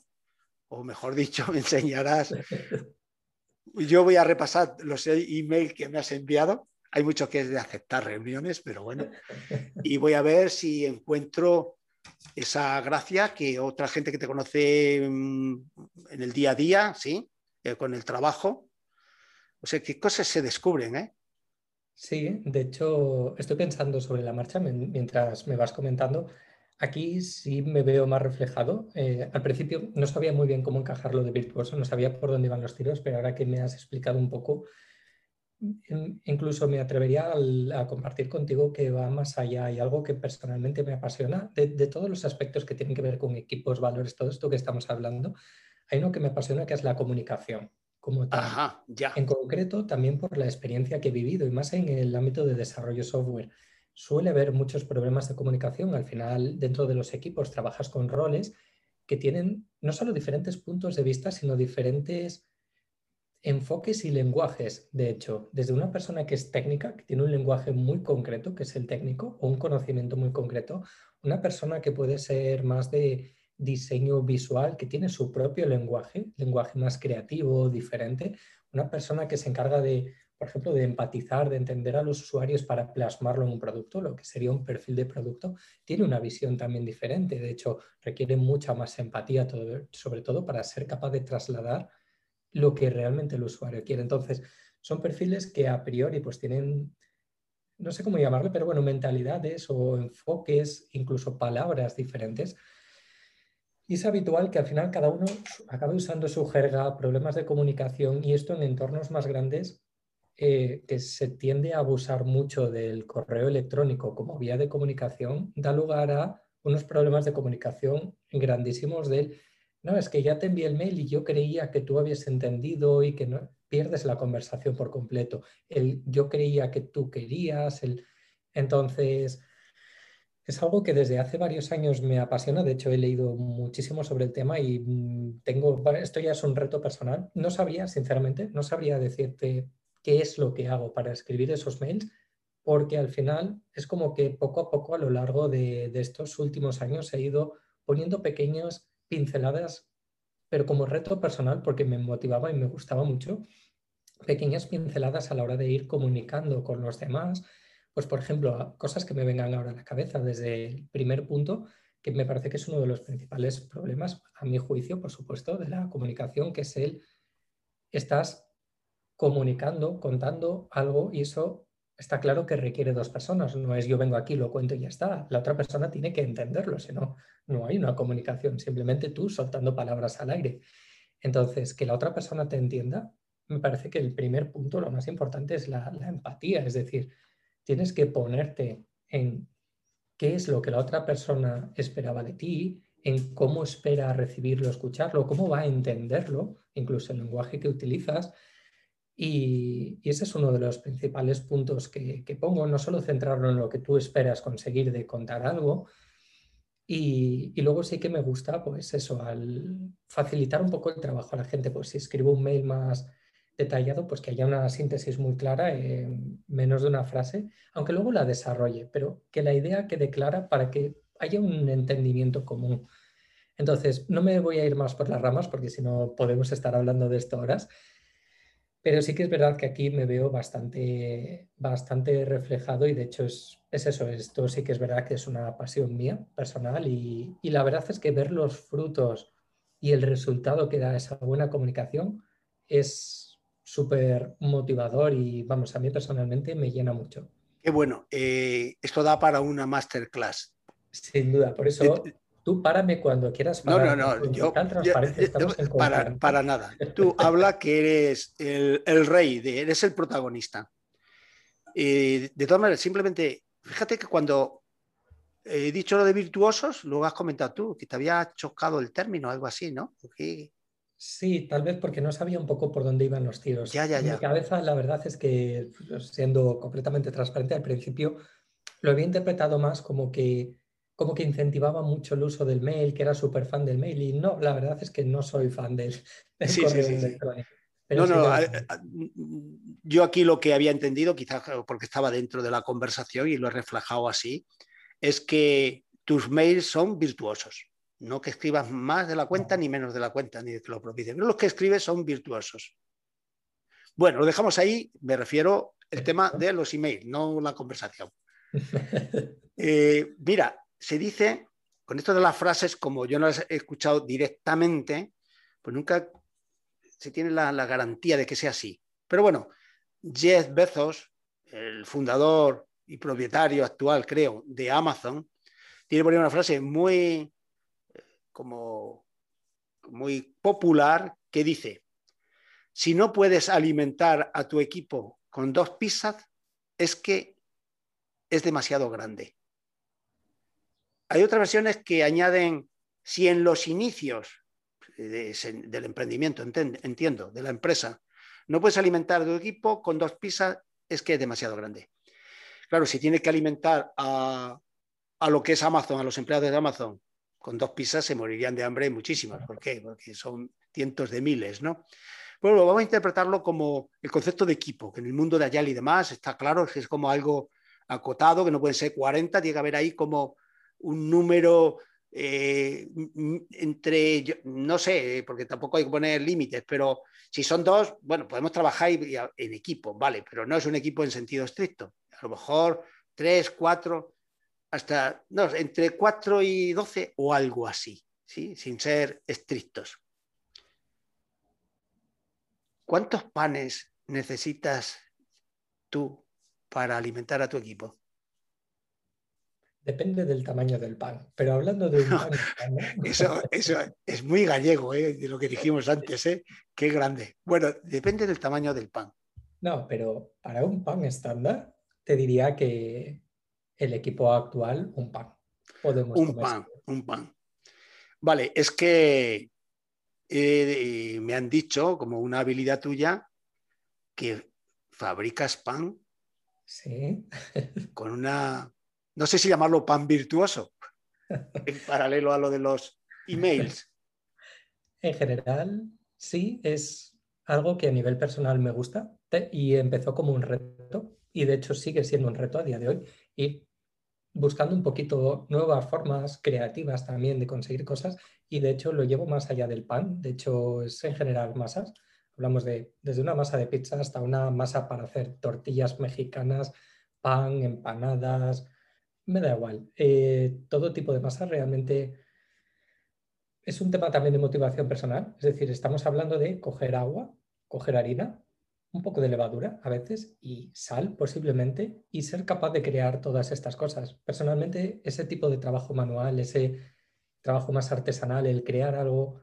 o mejor dicho, me enseñarás. Yo voy a repasar los emails que me has enviado. Hay mucho que es de aceptar reuniones, pero bueno. Y voy a ver si encuentro esa gracia que otra gente que te conoce mm, en el día a día, ¿sí? Eh, con el trabajo. O sea, qué cosas se descubren, ¿eh? Sí, de hecho, estoy pensando sobre la marcha mientras me vas comentando. Aquí sí me veo más reflejado. Eh, al principio no sabía muy bien cómo encajarlo de virtuoso, no sabía por dónde iban los tiros, pero ahora que me has explicado un poco, incluso me atrevería a, compartir contigo que va más allá y algo que personalmente me apasiona de, todos los aspectos que tienen que ver con equipos, valores, todo esto que estamos hablando. Hay uno que me apasiona que es la comunicación. Como tal. ya. En concreto, también por la experiencia que he vivido y más en el ámbito de desarrollo software. Suele haber muchos problemas de comunicación. Al final, dentro de los equipos, trabajas con roles que tienen no solo diferentes puntos de vista, sino diferentes enfoques y lenguajes, de hecho, desde una persona que es técnica, que tiene un lenguaje muy concreto, que es el técnico, o un conocimiento muy concreto, una persona que puede ser más de diseño visual, que tiene su propio lenguaje, lenguaje más creativo, diferente, una persona que se encarga de, por ejemplo, de empatizar, de entender a los usuarios para plasmarlo en un producto, lo que sería un perfil de producto, tiene una visión también diferente, de hecho, requiere mucha más empatía, sobre todo para ser capaz de trasladar lo que realmente el usuario quiere. Entonces, son perfiles que a priori pues tienen, no sé cómo llamarlo, pero bueno, mentalidades o enfoques, incluso palabras diferentes. Y es habitual que al final cada uno acabe usando su jerga, problemas de comunicación y esto en entornos más grandes eh, que se tiende a abusar mucho del correo electrónico como vía de comunicación, da lugar a unos problemas de comunicación grandísimos del no, es que ya te envié el mail y yo creía que tú habías entendido y que no pierdes la conversación por completo. El yo creía que tú querías, el... entonces es algo que desde hace varios años me apasiona. De hecho, he leído muchísimo sobre el tema y mm, tengo, esto ya es un reto personal. No sabría, sinceramente, no sabría decirte qué es lo que hago para escribir esos mails, porque al final es como que poco a poco a lo largo de, de estos últimos años he ido poniendo pequeños pinceladas, pero como reto personal, porque me motivaba y me gustaba mucho, pequeñas pinceladas a la hora de ir comunicando con los demás, pues por ejemplo, cosas que me vengan ahora a la cabeza desde el primer punto, que me parece que es uno de los principales problemas, a mi juicio, por supuesto, de la comunicación, que es el, estás comunicando, contando algo y eso está claro que requiere dos personas. No es yo vengo aquí, lo cuento y ya está. La otra persona tiene que entenderlo, si no, no hay una comunicación. Simplemente tú soltando palabras al aire. Entonces, que la otra persona te entienda, me parece que el primer punto, lo más importante, es la, la empatía. Es decir, tienes que ponerte en qué es lo que la otra persona esperaba de ti, en cómo espera recibirlo, escucharlo, cómo va a entenderlo, incluso el lenguaje que utilizas y, ese es uno de los principales puntos que, pongo, no solo centrarlo en lo que tú esperas conseguir de contar algo, y, luego sí que me gusta, pues eso, al facilitar un poco el trabajo a la gente, pues si escribo un mail más detallado, pues que haya una síntesis muy clara en menos de una frase, aunque luego la desarrolle, pero que la idea quede clara para que haya un entendimiento común. Entonces, no me voy a ir más por las ramas porque si no podemos estar hablando de esto horas, pero sí que es verdad que aquí me veo bastante, bastante reflejado y de hecho es, eso, esto sí que es verdad que es una pasión mía personal y, la verdad es que ver los frutos y el resultado que da esa buena comunicación es, súper motivador y vamos, a mí personalmente me llena mucho. Qué bueno, eh, esto da para una masterclass. Sin duda, por eso Tú párame cuando quieras. no, no, no. Yo, para, para, nada. Tú habla que eres el, rey, de, eres el protagonista. de todas maneras, simplemente, fíjate que cuando he dicho lo de virtuosos, luego has comentado tú, que te había chocado el término, algo así, ¿no? Sí, tal vez porque no sabía un poco por dónde iban los tiros. Ya, ya, ya. mi cabeza, la verdad es que, siendo completamente transparente, al principio lo había interpretado más como que como que incentivaba mucho el uso del mail, que era súper fan del mail, y no, la verdad es que no soy fan del, correo electrónico. no, no, yo aquí lo que había entendido, quizás porque estaba dentro de la conversación y lo he reflejado así, es que tus mails son virtuosos. No que escribas más de la cuenta ni menos de la cuenta, ni que lo propicies. Pero los que escribes son virtuosos. Bueno, lo dejamos ahí, me refiero al tema de los emails, no la conversación. Eh, mira, se dice, con esto de las frases, como yo no las he escuchado directamente, pues nunca se tiene la, garantía de que sea así. Pero bueno, Jeff Bezos, el fundador y propietario actual, creo, de Amazon, tiene por ahí una frase muy, como, muy popular que dice, si no puedes alimentar a tu equipo con dos pizzas, es que es demasiado grande. Hay otras versiones que añaden, si en los inicios del emprendimiento, entiendo, de la empresa, no puedes alimentar tu equipo con dos pizzas, es que es demasiado grande. Claro, si tiene que alimentar a, lo que es Amazon, a los empleados de Amazon, con dos pizzas se morirían de hambre muchísimas. ¿Por qué? Porque son cientos de miles, ¿no? Bueno, vamos a interpretarlo como el concepto de equipo, que en el mundo de Ayala y demás está claro que es como algo acotado, que no pueden ser 40, tiene que haber ahí como un número eh, entre, no sé, porque tampoco hay que poner límites, pero si son dos, bueno, podemos trabajar en equipo, vale, pero no es un equipo en sentido estricto. A lo mejor tres, cuatro, hasta, no, entre cuatro y doce o algo así, ¿sí? sin ser estrictos. ¿Cuántos panes necesitas tú para alimentar a tu equipo? Depende del tamaño del pan. Pero hablando de un pan. eso, es muy gallego, ¿eh? de lo que dijimos antes. ¿eh? Qué grande. Bueno, depende del tamaño del pan. No, pero para un pan estándar, te diría que el equipo actual, un pan. Podemos un pan, un pan. Vale, es que eh, me han dicho, como una habilidad tuya, que fabricas pan. Sí. con una no sé si llamarlo pan virtuoso, en paralelo a lo de los emails. En general, sí, es algo que a nivel personal me gusta y empezó como un reto y de hecho sigue siendo un reto a día de hoy y buscando un poquito nuevas formas creativas también de conseguir cosas y de hecho lo llevo más allá del pan, de hecho es en general masas, hablamos de desde una masa de pizza hasta una masa para hacer tortillas mexicanas, pan, empanadas, me da igual. Eh, todo tipo de masa realmente es un tema también de motivación personal. Es decir, estamos hablando de coger agua, coger harina, un poco de levadura a veces y sal posiblemente y ser capaz de crear todas estas cosas. Personalmente, ese tipo de trabajo manual, ese trabajo más artesanal, el crear algo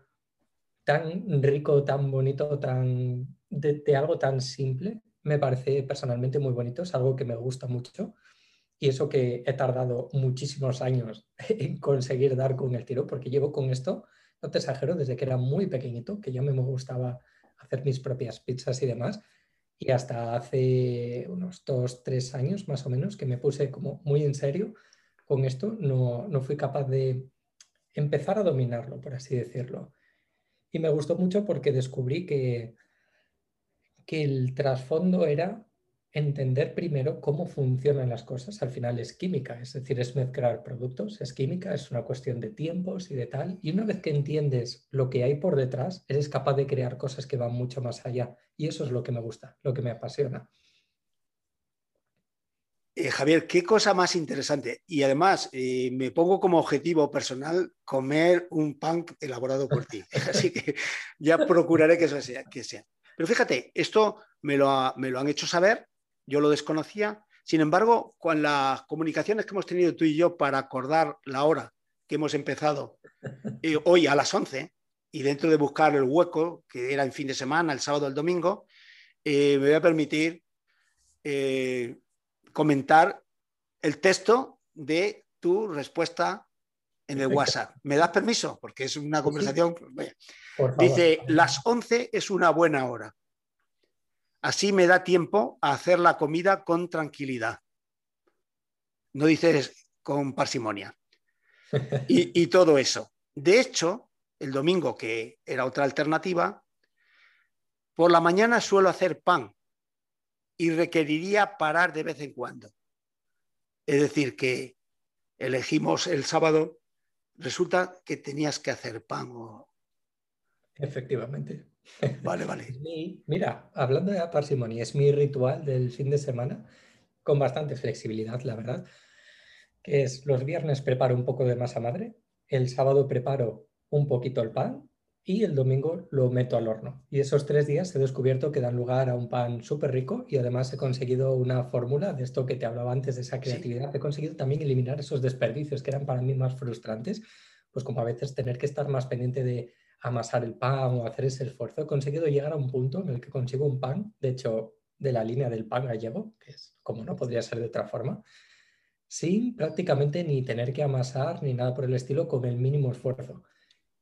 tan rico, tan bonito, tan de algo tan simple, me parece personalmente muy bonito, es algo que me gusta mucho y eso que he tardado muchísimos años en conseguir dar con el tiro, porque llevo con esto, no te exagero, desde que era muy pequeñito, que ya me gustaba hacer mis propias pizzas y demás, y hasta hace unos dos, tres años más o menos que me puse como muy en serio con esto, no, no fui capaz de empezar a dominarlo, por así decirlo. Y me gustó mucho porque descubrí que, que el trasfondo era entender primero cómo funcionan las cosas. Al final es química, es decir, es mezclar productos, es química, es una cuestión de tiempos y de tal. Y una vez que entiendes lo que hay por detrás, eres capaz de crear cosas que van mucho más allá. Y eso es lo que me gusta, lo que me apasiona. Eh, Javier, qué cosa más interesante. Y además, eh, me pongo como objetivo personal comer un pan elaborado por ti. Así que ya procuraré que eso sea. Que sea. Pero fíjate, esto me lo, me lo han hecho saber, yo lo desconocía. Sin embargo, con las comunicaciones que hemos tenido tú y yo para acordar la hora que hemos empezado eh, hoy a las 11, y dentro de buscar el hueco, que era en fin de semana, el sábado, el domingo, eh, me voy a permitir eh, comentar el texto de tu respuesta en el WhatsApp. ¿Me das permiso? Porque es una conversación. Dice, las 11 es una buena hora. Así me da tiempo a hacer la comida con tranquilidad. No dices con parsimonia. Y, y todo eso. De hecho, el domingo, que era otra alternativa, por la mañana suelo hacer pan y requeriría parar de vez en cuando. Es decir, que elegimos el sábado, resulta que tenías que hacer pan. Efectivamente. Vale, vale. mira, hablando de parsimonia, es mi ritual del fin de semana, con bastante flexibilidad, la verdad, que es los viernes preparo un poco de masa madre, el sábado preparo un poquito el pan y el domingo lo meto al horno. Y esos tres días he descubierto que dan lugar a un pan súper rico y además he conseguido una fórmula de esto que te hablaba antes de esa creatividad. He conseguido también eliminar esos desperdicios que eran para mí más frustrantes, pues como a veces tener que estar más pendiente de amasar el pan o hacer ese esfuerzo. He conseguido llegar a un punto en el que consigo un pan, de hecho, de la línea del pan gallego, que es como no podría ser de otra forma, sin prácticamente ni tener que amasar ni nada por el estilo con el mínimo esfuerzo.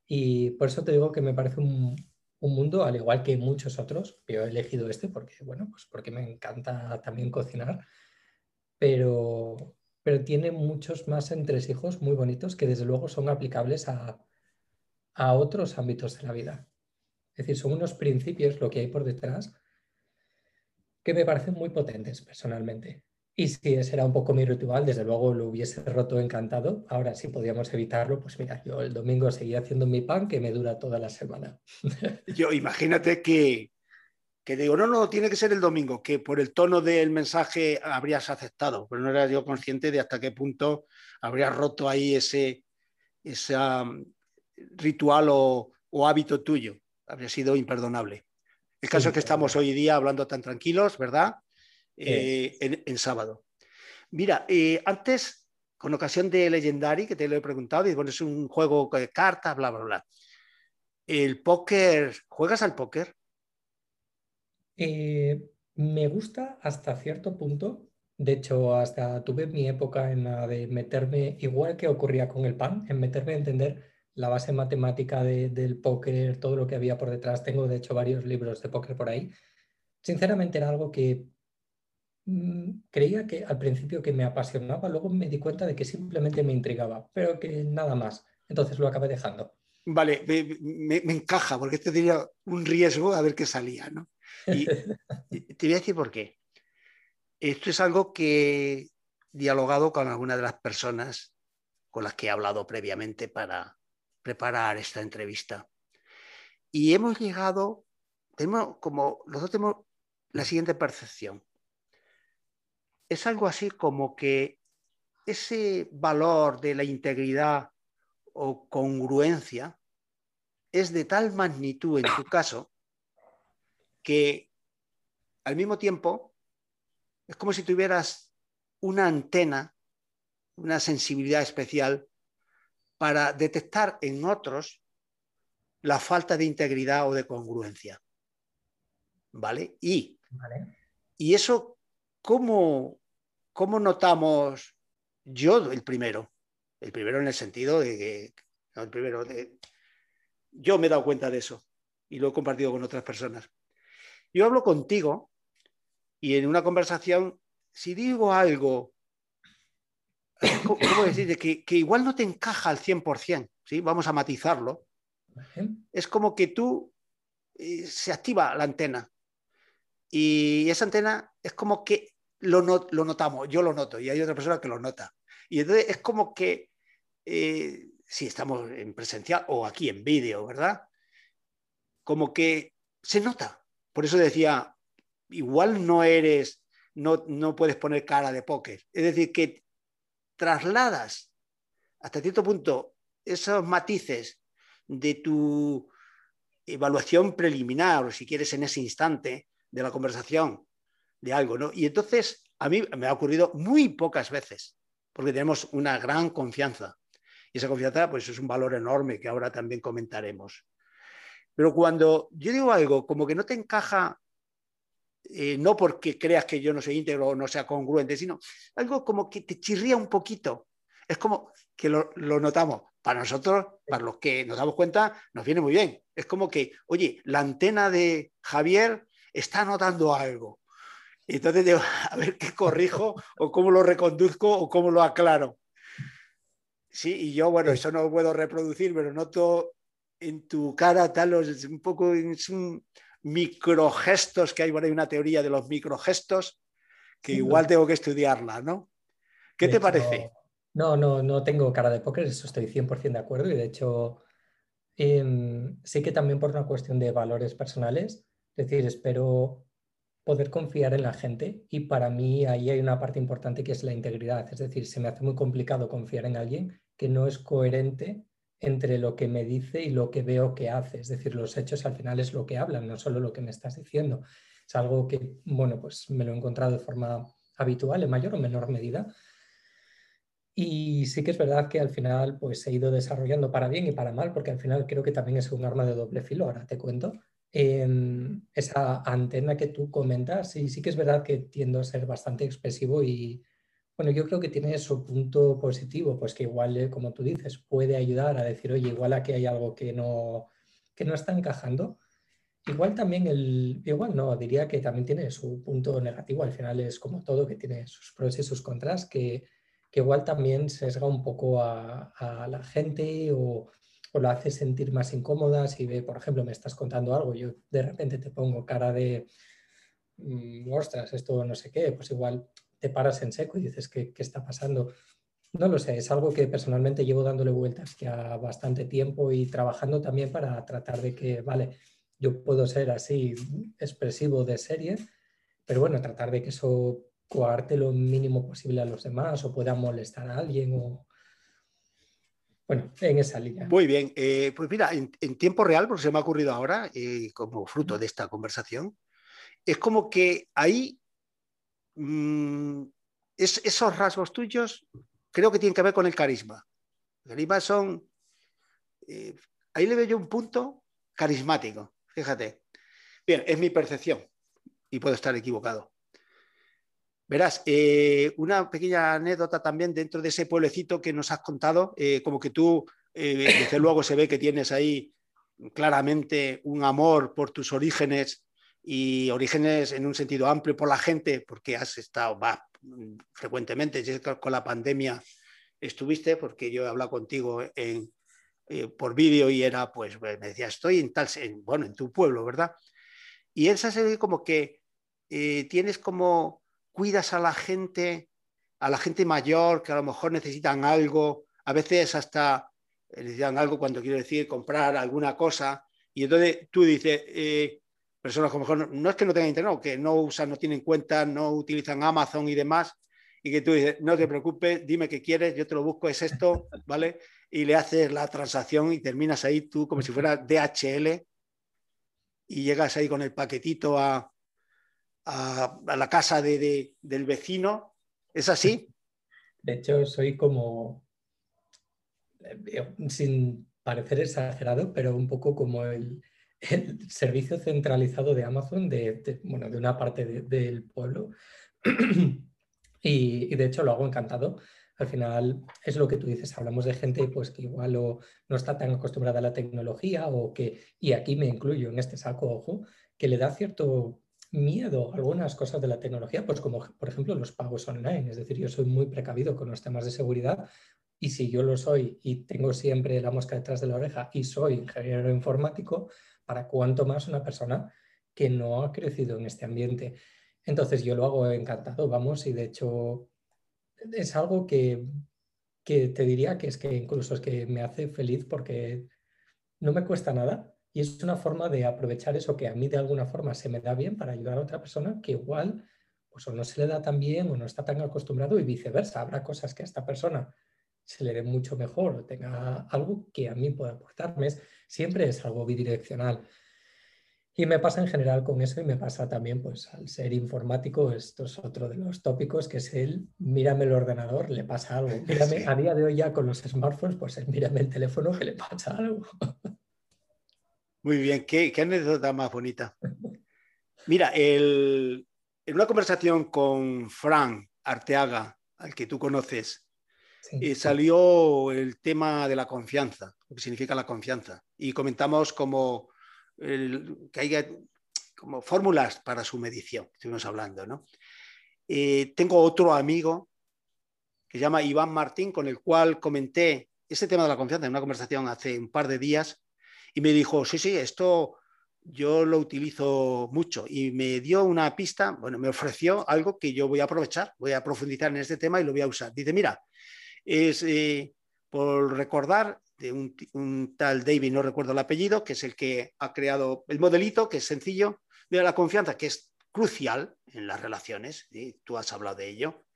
Y por eso te digo que me parece un, mundo, al igual que muchos otros, yo he elegido este porque, bueno, pues porque me encanta también cocinar, pero, pero tiene muchos más entresijos muy bonitos que desde luego son aplicables a, a otros ámbitos de la vida. Es decir, son unos principios, lo que hay por detrás, que me parecen muy potentes personalmente. Y si ese era un poco mi ritual, desde luego lo hubiese roto encantado. Ahora, si podíamos evitarlo, pues mira, yo el domingo seguía haciendo mi pan que me dura toda la semana. Yo imagínate que, que digo, no, no, tiene que ser el domingo, que por el tono del mensaje habrías aceptado, pero no era yo consciente de hasta qué punto habrías roto ahí ese, um, ritual o, hábito tuyo. Habría sido imperdonable. El caso es que estamos hoy día hablando tan tranquilos, ¿verdad? Eh, en, sábado. Mira, eh, antes, con ocasión de Legendary, que te lo he preguntado, y bueno, es un juego de cartas, bla, bla, bla. El póker, ¿juegas al póker? Eh, me gusta hasta cierto punto. De hecho, hasta tuve mi época en la de meterme, igual que ocurría con el pan, en meterme a entender la base matemática del póker, todo lo que había por detrás. Tengo, de hecho, varios libros de póker por ahí. Sinceramente era algo que Mm, creía que al principio que me apasionaba, luego me di cuenta de que simplemente me intrigaba, pero que nada más. Entonces lo acabé dejando. Vale, me, encaja, porque este tenía un riesgo a ver qué salía, ¿no? Y, te voy a decir por qué. Esto es algo que he dialogado con alguna de las personas con las que he hablado previamente para preparar esta entrevista. Y hemos llegado, tenemos como, nosotros tenemos la siguiente percepción es algo así como que ese valor de la integridad o congruencia es de tal magnitud en tu caso que al mismo tiempo es como si tuvieras una antena, una sensibilidad especial para detectar en otros la falta de integridad o de congruencia. ¿Vale? Y, y eso ¿cómo, cómo notamos yo el primero? El primero en el sentido de que, el primero, de, yo me he dado cuenta de eso y lo he compartido con otras personas. Yo hablo contigo y en una conversación, si digo algo, ¿cómo decir? Que, que igual no te encaja al 100%, ¿sí? vamos a matizarlo. Es como que tú eh, se activa la antena y esa antena es como que lo, notamos, yo lo noto y hay otra persona que lo nota. Y entonces es como que, eh, si estamos en presencial o aquí en vídeo, ¿verdad? Como que se nota. Por eso decía, igual no eres, no, no puedes poner cara de póker. Es decir, que trasladas hasta cierto punto esos matices de tu evaluación preliminar, o si quieres en ese instante de la conversación, de algo, ¿no? Y entonces a mí me ha ocurrido muy pocas veces, porque tenemos una gran confianza. Y esa confianza, pues es un valor enorme que ahora también comentaremos. Pero cuando yo digo algo como que no te encaja, eh, no porque creas que yo no soy íntegro o no sea congruente, sino algo como que te chirría un poquito. Es como que lo, lo notamos. Para nosotros, para los que nos damos cuenta, nos viene muy bien. Es como que, oye, la antena de Javier está notando algo. Entonces digo, a ver qué corrijo o cómo lo reconduzco o cómo lo aclaro. Sí, y yo, bueno, eso no puedo reproducir, pero noto en tu cara tal, es un poco, es un microgestos, que hay por ahí una teoría de los microgestos, que igual tengo que estudiarla, ¿no? ¿Qué te parece? No, no, no tengo cara de póker, eso estoy 100% de acuerdo y de hecho em, sí que también por una cuestión de valores personales, es decir, espero poder confiar en la gente y para mí ahí hay una parte importante que es la integridad. Es decir, se me hace muy complicado confiar en alguien que no es coherente entre lo que me dice y lo que veo que hace. Es decir, los hechos al final es lo que hablan, no solo lo que me estás diciendo. Es algo que, bueno, pues me lo he encontrado de forma habitual, en mayor o menor medida. Y sí que es verdad que al final pues he ido desarrollando para bien y para mal, porque al final creo que también es un arma de doble filo, ahora te cuento esa antena que tú comentas, y sí que es verdad que tiendo a ser bastante expresivo y bueno, yo creo que tiene su punto positivo, pues que igual, eh, como tú dices, puede ayudar a decir, oye, igual aquí hay algo que no, que no está encajando. Igual también el, igual no, diría que también tiene su punto negativo, al final es como todo, que tiene sus pros y sus contras, que, que igual también sesga un poco a, a la gente o, o la hace sentir más incómoda. Si ve, por ejemplo, me estás contando algo, yo de repente te pongo cara de, mm, ostras, esto no sé qué, pues igual te paras en seco y dices, ¿qué, ¿qué, está pasando? No lo sé, es algo que personalmente llevo dándole vueltas ya bastante tiempo y trabajando también para tratar de que, vale, yo puedo ser así expresivo de serie, pero bueno, tratar de que eso coarte lo mínimo posible a los demás o pueda molestar a alguien o, bueno, en esa línea. Muy bien, eh, pues mira, en, tiempo real, porque se me ha ocurrido ahora, eh, como fruto de esta conversación, es como que ahí mm, esos rasgos tuyos creo que tienen que ver con el carisma. El carisma son, eh, ahí le veo yo un punto carismático, fíjate. Bien, es mi percepción y puedo estar equivocado. Verás, eh, una pequeña anécdota también dentro de ese pueblecito que nos has contado, eh, como que tú, desde luego se ve que tienes ahí claramente un amor por tus orígenes y orígenes en un sentido amplio por la gente, porque has estado va, frecuentemente, con la pandemia estuviste, porque yo he hablado contigo en, por vídeo y era, pues, me decía, estoy en tal, bueno, en tu pueblo, ¿verdad? Y esa se ve como que tienes como cuidas a la gente, a la gente mayor que a lo mejor necesitan algo, a veces hasta necesitan algo cuando quiero decir comprar alguna cosa, y entonces tú dices, eh, personas a lo mejor no, es que no tengan internet, que no usan, no tienen cuenta, no utilizan Amazon y demás, y que tú dices, no te preocupes, dime qué quieres, yo te lo busco, es esto, ¿vale? Y le haces la transacción y terminas ahí tú como si fuera DHL y llegas ahí con el paquetito a, a, la casa de, del vecino. ¿Es así? De hecho, soy como, eh, sin parecer exagerado, pero un poco como el, servicio centralizado de Amazon de, bueno, de una parte del pueblo. y, de hecho lo hago encantado. Al final es lo que tú dices, hablamos de gente pues, que igual no está tan acostumbrada a la tecnología o que, y aquí me incluyo en este saco, ojo, que le da cierto miedo a algunas cosas de la tecnología, pues como por ejemplo los pagos online. Es decir, yo soy muy precavido con los temas de seguridad y si yo lo soy y tengo siempre la mosca detrás de la oreja y soy ingeniero informático, para cuánto más una persona que no ha crecido en este ambiente. Entonces yo lo hago encantado, vamos, y de hecho es algo que, que te diría que es que incluso es que me hace feliz porque no me cuesta nada y es una forma de aprovechar eso que a mí de alguna forma se me da bien para ayudar a otra persona que igual pues o no se le da tan bien o no está tan acostumbrado y viceversa. Habrá cosas que a esta persona se le dé mucho mejor o tenga algo que a mí pueda aportarme. Siempre es algo bidireccional. Y me pasa en general con eso y me pasa también, pues al ser informático, esto es otro de los tópicos, que es el mírame el ordenador, le pasa algo. Mírame, A día de hoy ya con los smartphones, pues el mírame el teléfono que le pasa algo. Muy bien, qué, anécdota más bonita. Mira, en una conversación con Fran Arteaga, al que tú conoces, eh, salió el tema de la confianza, lo que significa la confianza. Y comentamos como que haya como fórmulas para su medición, estuvimos hablando, ¿no? Eh, tengo otro amigo que se llama Iván Martín, con el cual comenté este tema de la confianza en una conversación hace un par de días y me dijo, sí, sí, esto yo lo utilizo mucho y me dio una pista, bueno, me ofreció algo que yo voy a aprovechar, voy a profundizar en este tema y lo voy a usar. Dice, mira, es eh, por recordar de un, tal David, no recuerdo el apellido, que es el que ha creado el modelito, que es sencillo, de la confianza, que es crucial en las relaciones, tú has hablado de ello.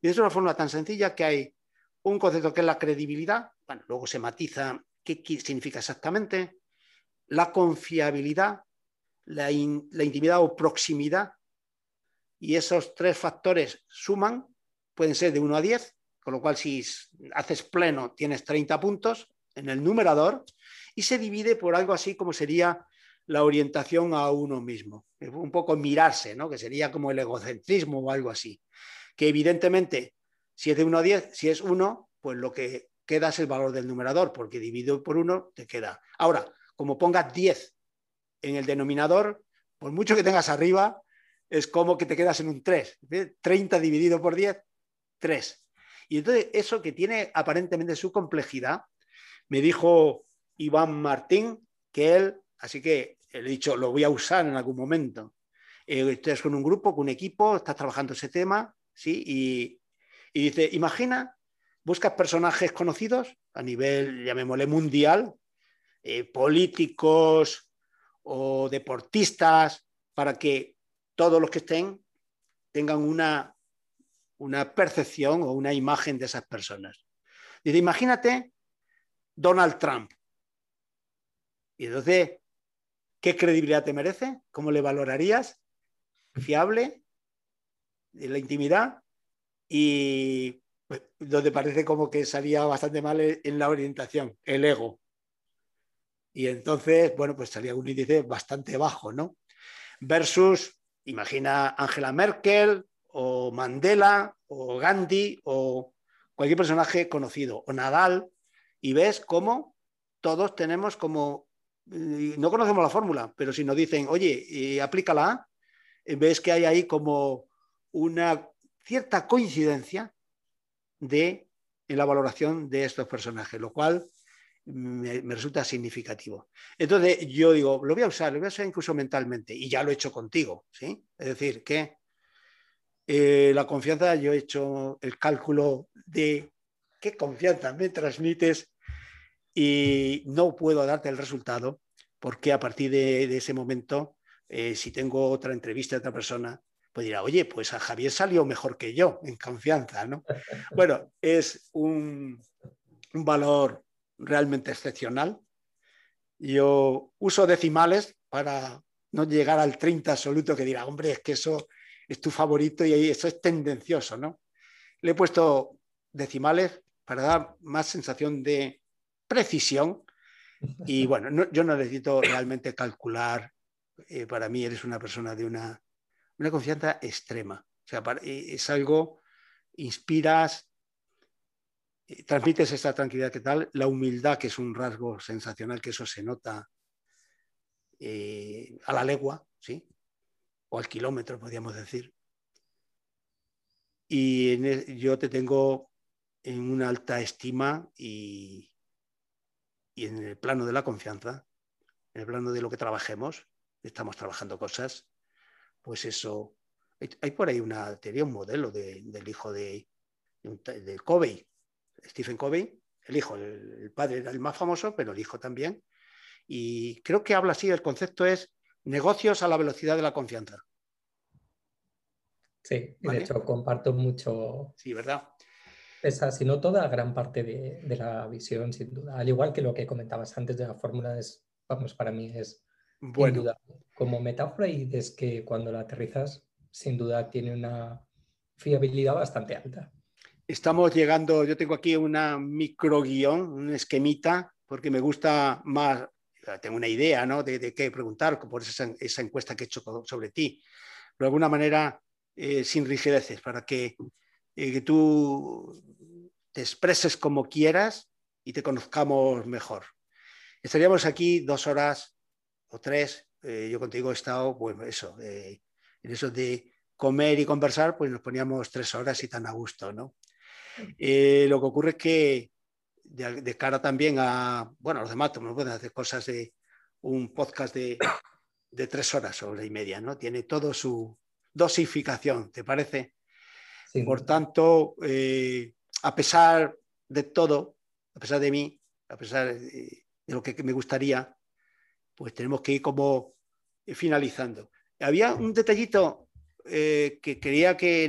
Y es una forma tan sencilla que hay un concepto que es la credibilidad, bueno, luego se matiza qué, significa exactamente, la confiabilidad, la, la intimidad o proximidad, y esos tres factores suman, pueden ser de 1 a 10, con lo cual si haces pleno tienes 30 puntos, en el numerador y se divide por algo así como sería la orientación a uno mismo. Un poco mirarse, ¿no? que sería como el egocentrismo o algo así. Que evidentemente, si es de 1 a 10, si es 1, pues lo que queda es el valor del numerador, porque dividido por 1 te queda. Ahora, como pongas 10 en el denominador, por mucho que tengas arriba, es como que te quedas en un 3. 30 dividido por 10, 3. Y entonces eso que tiene aparentemente su complejidad, me dijo Iván Martín que él, así que le he dicho, lo voy a usar en algún momento. Eh, estás con un grupo, con un equipo, estás trabajando ese tema, ¿sí? Y, dice, imagina, buscas personajes conocidos a nivel, llamémosle mundial, eh, políticos o deportistas, para que todos los que estén tengan una, una percepción o una imagen de esas personas. Dice, imagínate Donald Trump. Y entonces, ¿qué credibilidad te merece? ¿Cómo le valorarías? ¿Fiable? ¿En la intimidad? Y pues, donde parece como que salía bastante mal en la orientación, el ego. Y entonces, bueno, pues salía un índice bastante bajo, ¿no? Versus, imagina Angela Merkel o Mandela o Gandhi o cualquier personaje conocido, o Nadal, y ves cómo todos tenemos como, no conocemos la fórmula, pero si nos dicen, oye, eh, aplícala, ves que hay ahí como una cierta coincidencia de, en la valoración de estos personajes, lo cual me, resulta significativo. Entonces yo digo, lo voy a usar, lo voy a usar incluso mentalmente, y ya lo he hecho contigo, ¿sí? Es decir, que eh, la confianza, yo he hecho el cálculo de qué confianza me transmites y no puedo darte el resultado porque a partir de, ese momento, eh, si tengo otra entrevista de otra persona, pues dirá, oye, pues a Javier salió mejor que yo, en confianza, ¿no? Bueno, es un, un valor realmente excepcional. Yo uso decimales para no llegar al 30 absoluto que dirá, hombre, es que eso es tu favorito y eso es tendencioso, ¿no? Le he puesto decimales para dar más sensación de precisión. Y bueno, yo no necesito realmente calcular. Eh, para mí eres una persona de una, una confianza extrema. O sea, eh, es algo, inspiras, eh, transmites esa tranquilidad que tal, la humildad, que es un rasgo sensacional, que eso se nota a la legua, ¿sí? O al kilómetro, podríamos decir. Y e, yo te tengo en una alta estima y, en el plano de la confianza, en el plano de lo que trabajemos, estamos trabajando cosas, pues eso, hay, por ahí una teoría, un modelo del hijo de, de, Covey, Stephen Covey, el hijo, el, padre era el más famoso, pero el hijo también, y creo que habla así, el concepto es negocios a la velocidad de la confianza. Sí, de hecho comparto mucho. Sí, ¿verdad? esa, si no toda, gran parte de, la visión, sin duda. Al igual que lo que comentabas antes de la fórmula, es, vamos, para mí es bueno. como metáfora y es que cuando la aterrizas, sin duda tiene una fiabilidad bastante alta. Estamos llegando, yo tengo aquí una micro guion, un esquemita, porque me gusta más, tengo una idea ¿no? de, qué preguntar por esa, esa, encuesta que he hecho sobre ti, pero de alguna manera eh, sin rigideces, para que, eh, que tú te expreses como quieras y te conozcamos mejor. Estaríamos aquí dos horas o tres, eh, yo contigo he estado, bueno, eso, en eso de comer y conversar, pues nos poníamos tres horas y tan a gusto, ¿no? Eh, lo que ocurre es que de, cara también a, bueno, los demás no pueden hacer cosas de un podcast de, tres horas o hora y media, ¿no? Tiene todo su dosificación, ¿te parece? Por tanto, eh, a pesar de todo, a pesar de mí, a pesar de, lo que me gustaría, pues tenemos que ir como finalizando. Había un detallito eh, que quería que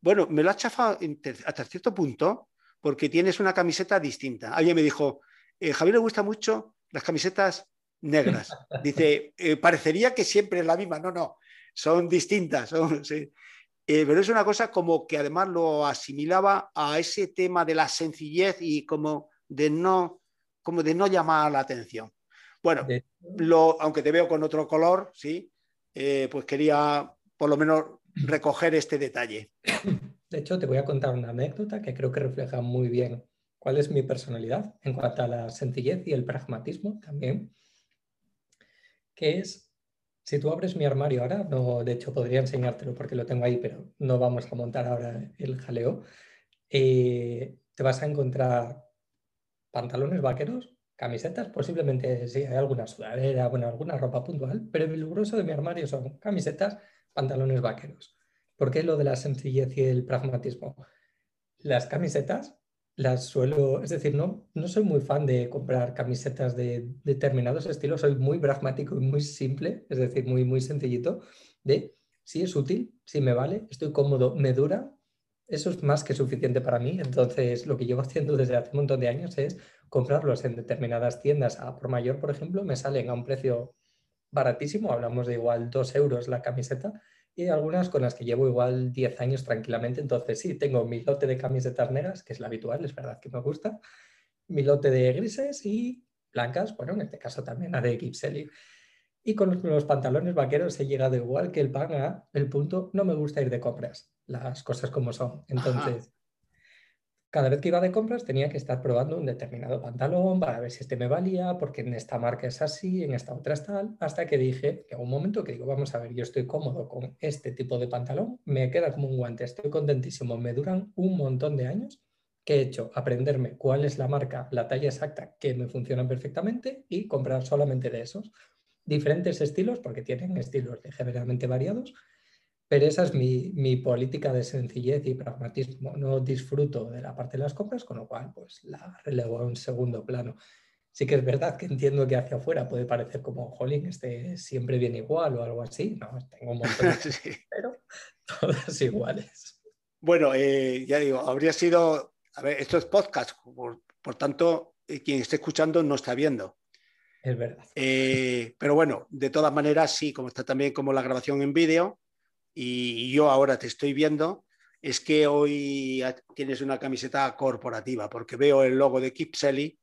bueno, me lo ha chafado hasta cierto punto porque tienes una camiseta distinta. Alguien me dijo, eh, Javier le gusta mucho las camisetas negras. Dice, eh, parecería que siempre es la misma. No, no, son distintas. Eh, pero es una cosa como que además lo asimilaba a ese tema de la sencillez y como de no, como de no llamar la atención. Bueno, lo, aunque te veo con otro color, sí, pues quería por lo menos recoger este detalle. De hecho, te voy a contar una anécdota que creo que refleja muy bien cuál es mi personalidad en cuanto a la sencillez y el pragmatismo también, que es, si tú abres mi armario ahora, no, de hecho podría enseñártelo porque lo tengo ahí, pero no vamos a montar ahora el jaleo, eh, te vas a encontrar pantalones vaqueros, camisetas, posiblemente sí, hay alguna sudadera, bueno, alguna ropa puntual, pero el grueso de mi armario son camisetas, pantalones vaqueros. ¿Por qué lo de la sencillez y el pragmatismo? Las camisetas las suelo, es decir, no, no soy muy fan de comprar camisetas de determinados estilos, soy muy pragmático y muy simple, es decir, muy, muy sencillito, de si es útil, si me vale, estoy cómodo, me dura, eso es más que suficiente para mí. Entonces, lo que llevo haciendo desde hace un montón de años es comprarlos en determinadas tiendas a por mayor, por ejemplo, me salen a un precio baratísimo, hablamos de igual 2 euros la camiseta, y algunas con las que llevo igual 10 años tranquilamente. Entonces sí, tengo mi lote de camisetas negras, que es la habitual, es verdad que me gusta, mi lote de grises y blancas, bueno, en este caso también la de Gipseli. Y con los pantalones vaqueros he llegado igual que el pan a el punto, no me gusta ir de compras, las cosas como son. Entonces, cada vez que iba de compras tenía que estar probando un determinado pantalón para ver si este me valía, porque en esta marca es así, en esta otra es tal, hasta que dije, que un momento que digo, vamos a ver, yo estoy cómodo con este tipo de pantalón, me queda como un guante, estoy contentísimo, me duran un montón de años que he hecho aprenderme cuál es la marca, la talla exacta que me funcionan perfectamente y comprar solamente de esos. Diferentes estilos, porque tienen estilos generalmente variados, pero esa es mi, política de sencillez y pragmatismo. No disfruto de la parte de las compras, con lo cual pues la relevo a un segundo plano. Sí que es verdad que entiendo que hacia afuera puede parecer como, jolín, este siempre viene igual o algo así. No, tengo un montón de pero todas iguales. Bueno, eh, ya digo, habría sido, a ver, esto es podcast, por, tanto, eh, quien esté escuchando no está viendo. Es verdad. Eh, pero bueno, de todas maneras, sí, como está también como la grabación en vídeo, y yo ahora te estoy viendo, es que hoy tienes una camiseta corporativa, porque veo el logo de Kipseli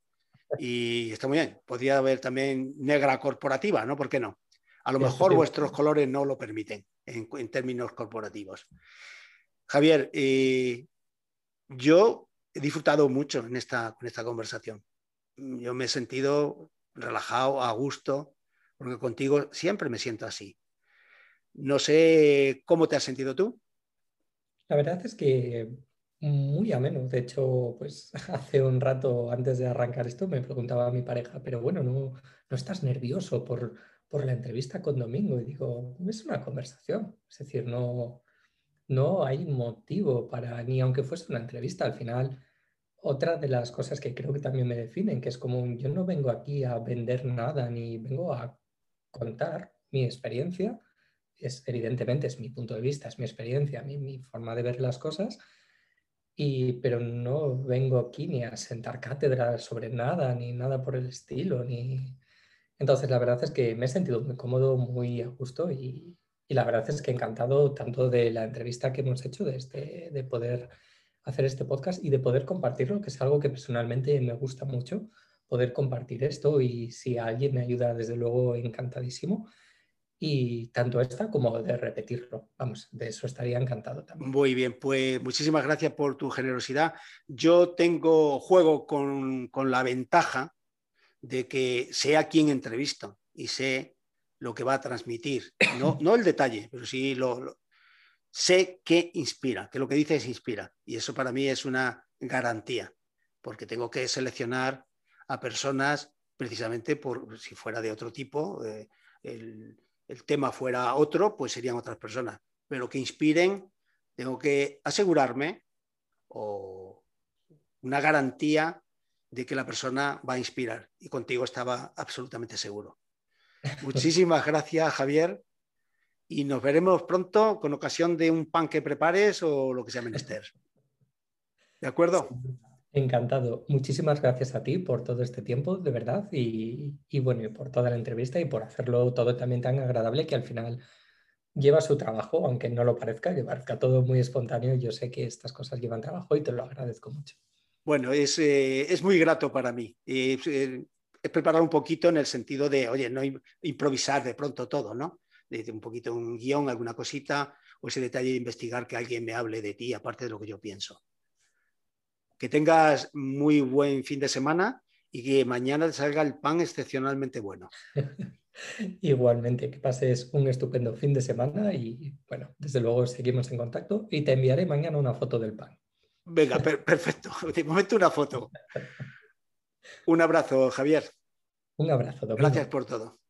y está muy bien. Podría haber también negra corporativa, ¿no? ¿Por qué no? A lo mejor vuestros colores no lo permiten en, términos corporativos. Javier, eh, yo he disfrutado mucho en esta, con esta conversación. Yo me he sentido relajado, a gusto, porque contigo siempre me siento así. No sé cómo te has sentido tú. La verdad es que muy ameno. De hecho, pues hace un rato antes de arrancar esto me preguntaba a mi pareja, pero bueno, ¿no, no estás nervioso por, por la entrevista con Domingo? Y digo, es una conversación. Es decir, no, no hay motivo para, ni aunque fuese una entrevista, al final, otra de las cosas que creo que también me definen, que es como yo no vengo aquí a vender nada, ni vengo a contar mi experiencia, es, evidentemente es mi punto de vista, es mi experiencia, mi, mi forma de ver las cosas, y, pero no vengo aquí ni a sentar cátedra sobre nada, ni nada por el estilo, ni... Entonces, la verdad es que me he sentido muy cómodo, muy a gusto y, la verdad es que encantado tanto de la entrevista que hemos hecho, de, este, de poder hacer este podcast y de poder compartirlo, que es algo que personalmente me gusta mucho, poder compartir esto y si alguien me ayuda, desde luego, encantadísimo. Y tanto esta como de repetirlo. Vamos, de eso estaría encantado también. Muy bien, pues muchísimas gracias por tu generosidad. Yo tengo juego con, con la ventaja de que sea quien entrevista y sé lo que va a transmitir. No, no el detalle, pero sí lo, sé que inspira, que lo que dice es inspira. Y eso para mí es una garantía, porque tengo que seleccionar a personas precisamente por si fuera de otro tipo, eh, el, el, tema fuera otro, pues serían otras personas. Pero que inspiren, tengo que asegurarme o una garantía de que la persona va a inspirar. Y contigo estaba absolutamente seguro. Muchísimas gracias, Javier. Y nos veremos pronto con ocasión de un pan que prepares o lo que sea menester. ¿De acuerdo? Encantado. Muchísimas gracias a ti por todo este tiempo, de verdad, y, y bueno, por toda la entrevista y por hacerlo todo también tan agradable que al final lleva su trabajo, aunque no lo parezca, que parezca todo muy espontáneo. Yo sé que estas cosas llevan trabajo y te lo agradezco mucho. Bueno, es, eh, es muy grato para mí. Eh, he preparado un poquito en el sentido de, oye, no improvisar de pronto todo, ¿no? De, un poquito un guion, alguna cosita, o ese detalle de investigar que alguien me hable de ti, aparte de lo que yo pienso. Que tengas muy buen fin de semana y que mañana te salga el pan excepcionalmente bueno. Igualmente, que pases un estupendo fin de semana y bueno, desde luego seguimos en contacto y te enviaré mañana una foto del pan. Venga, perfecto. De momento una foto. Un abrazo, Javier. Un abrazo. Gracias por todo.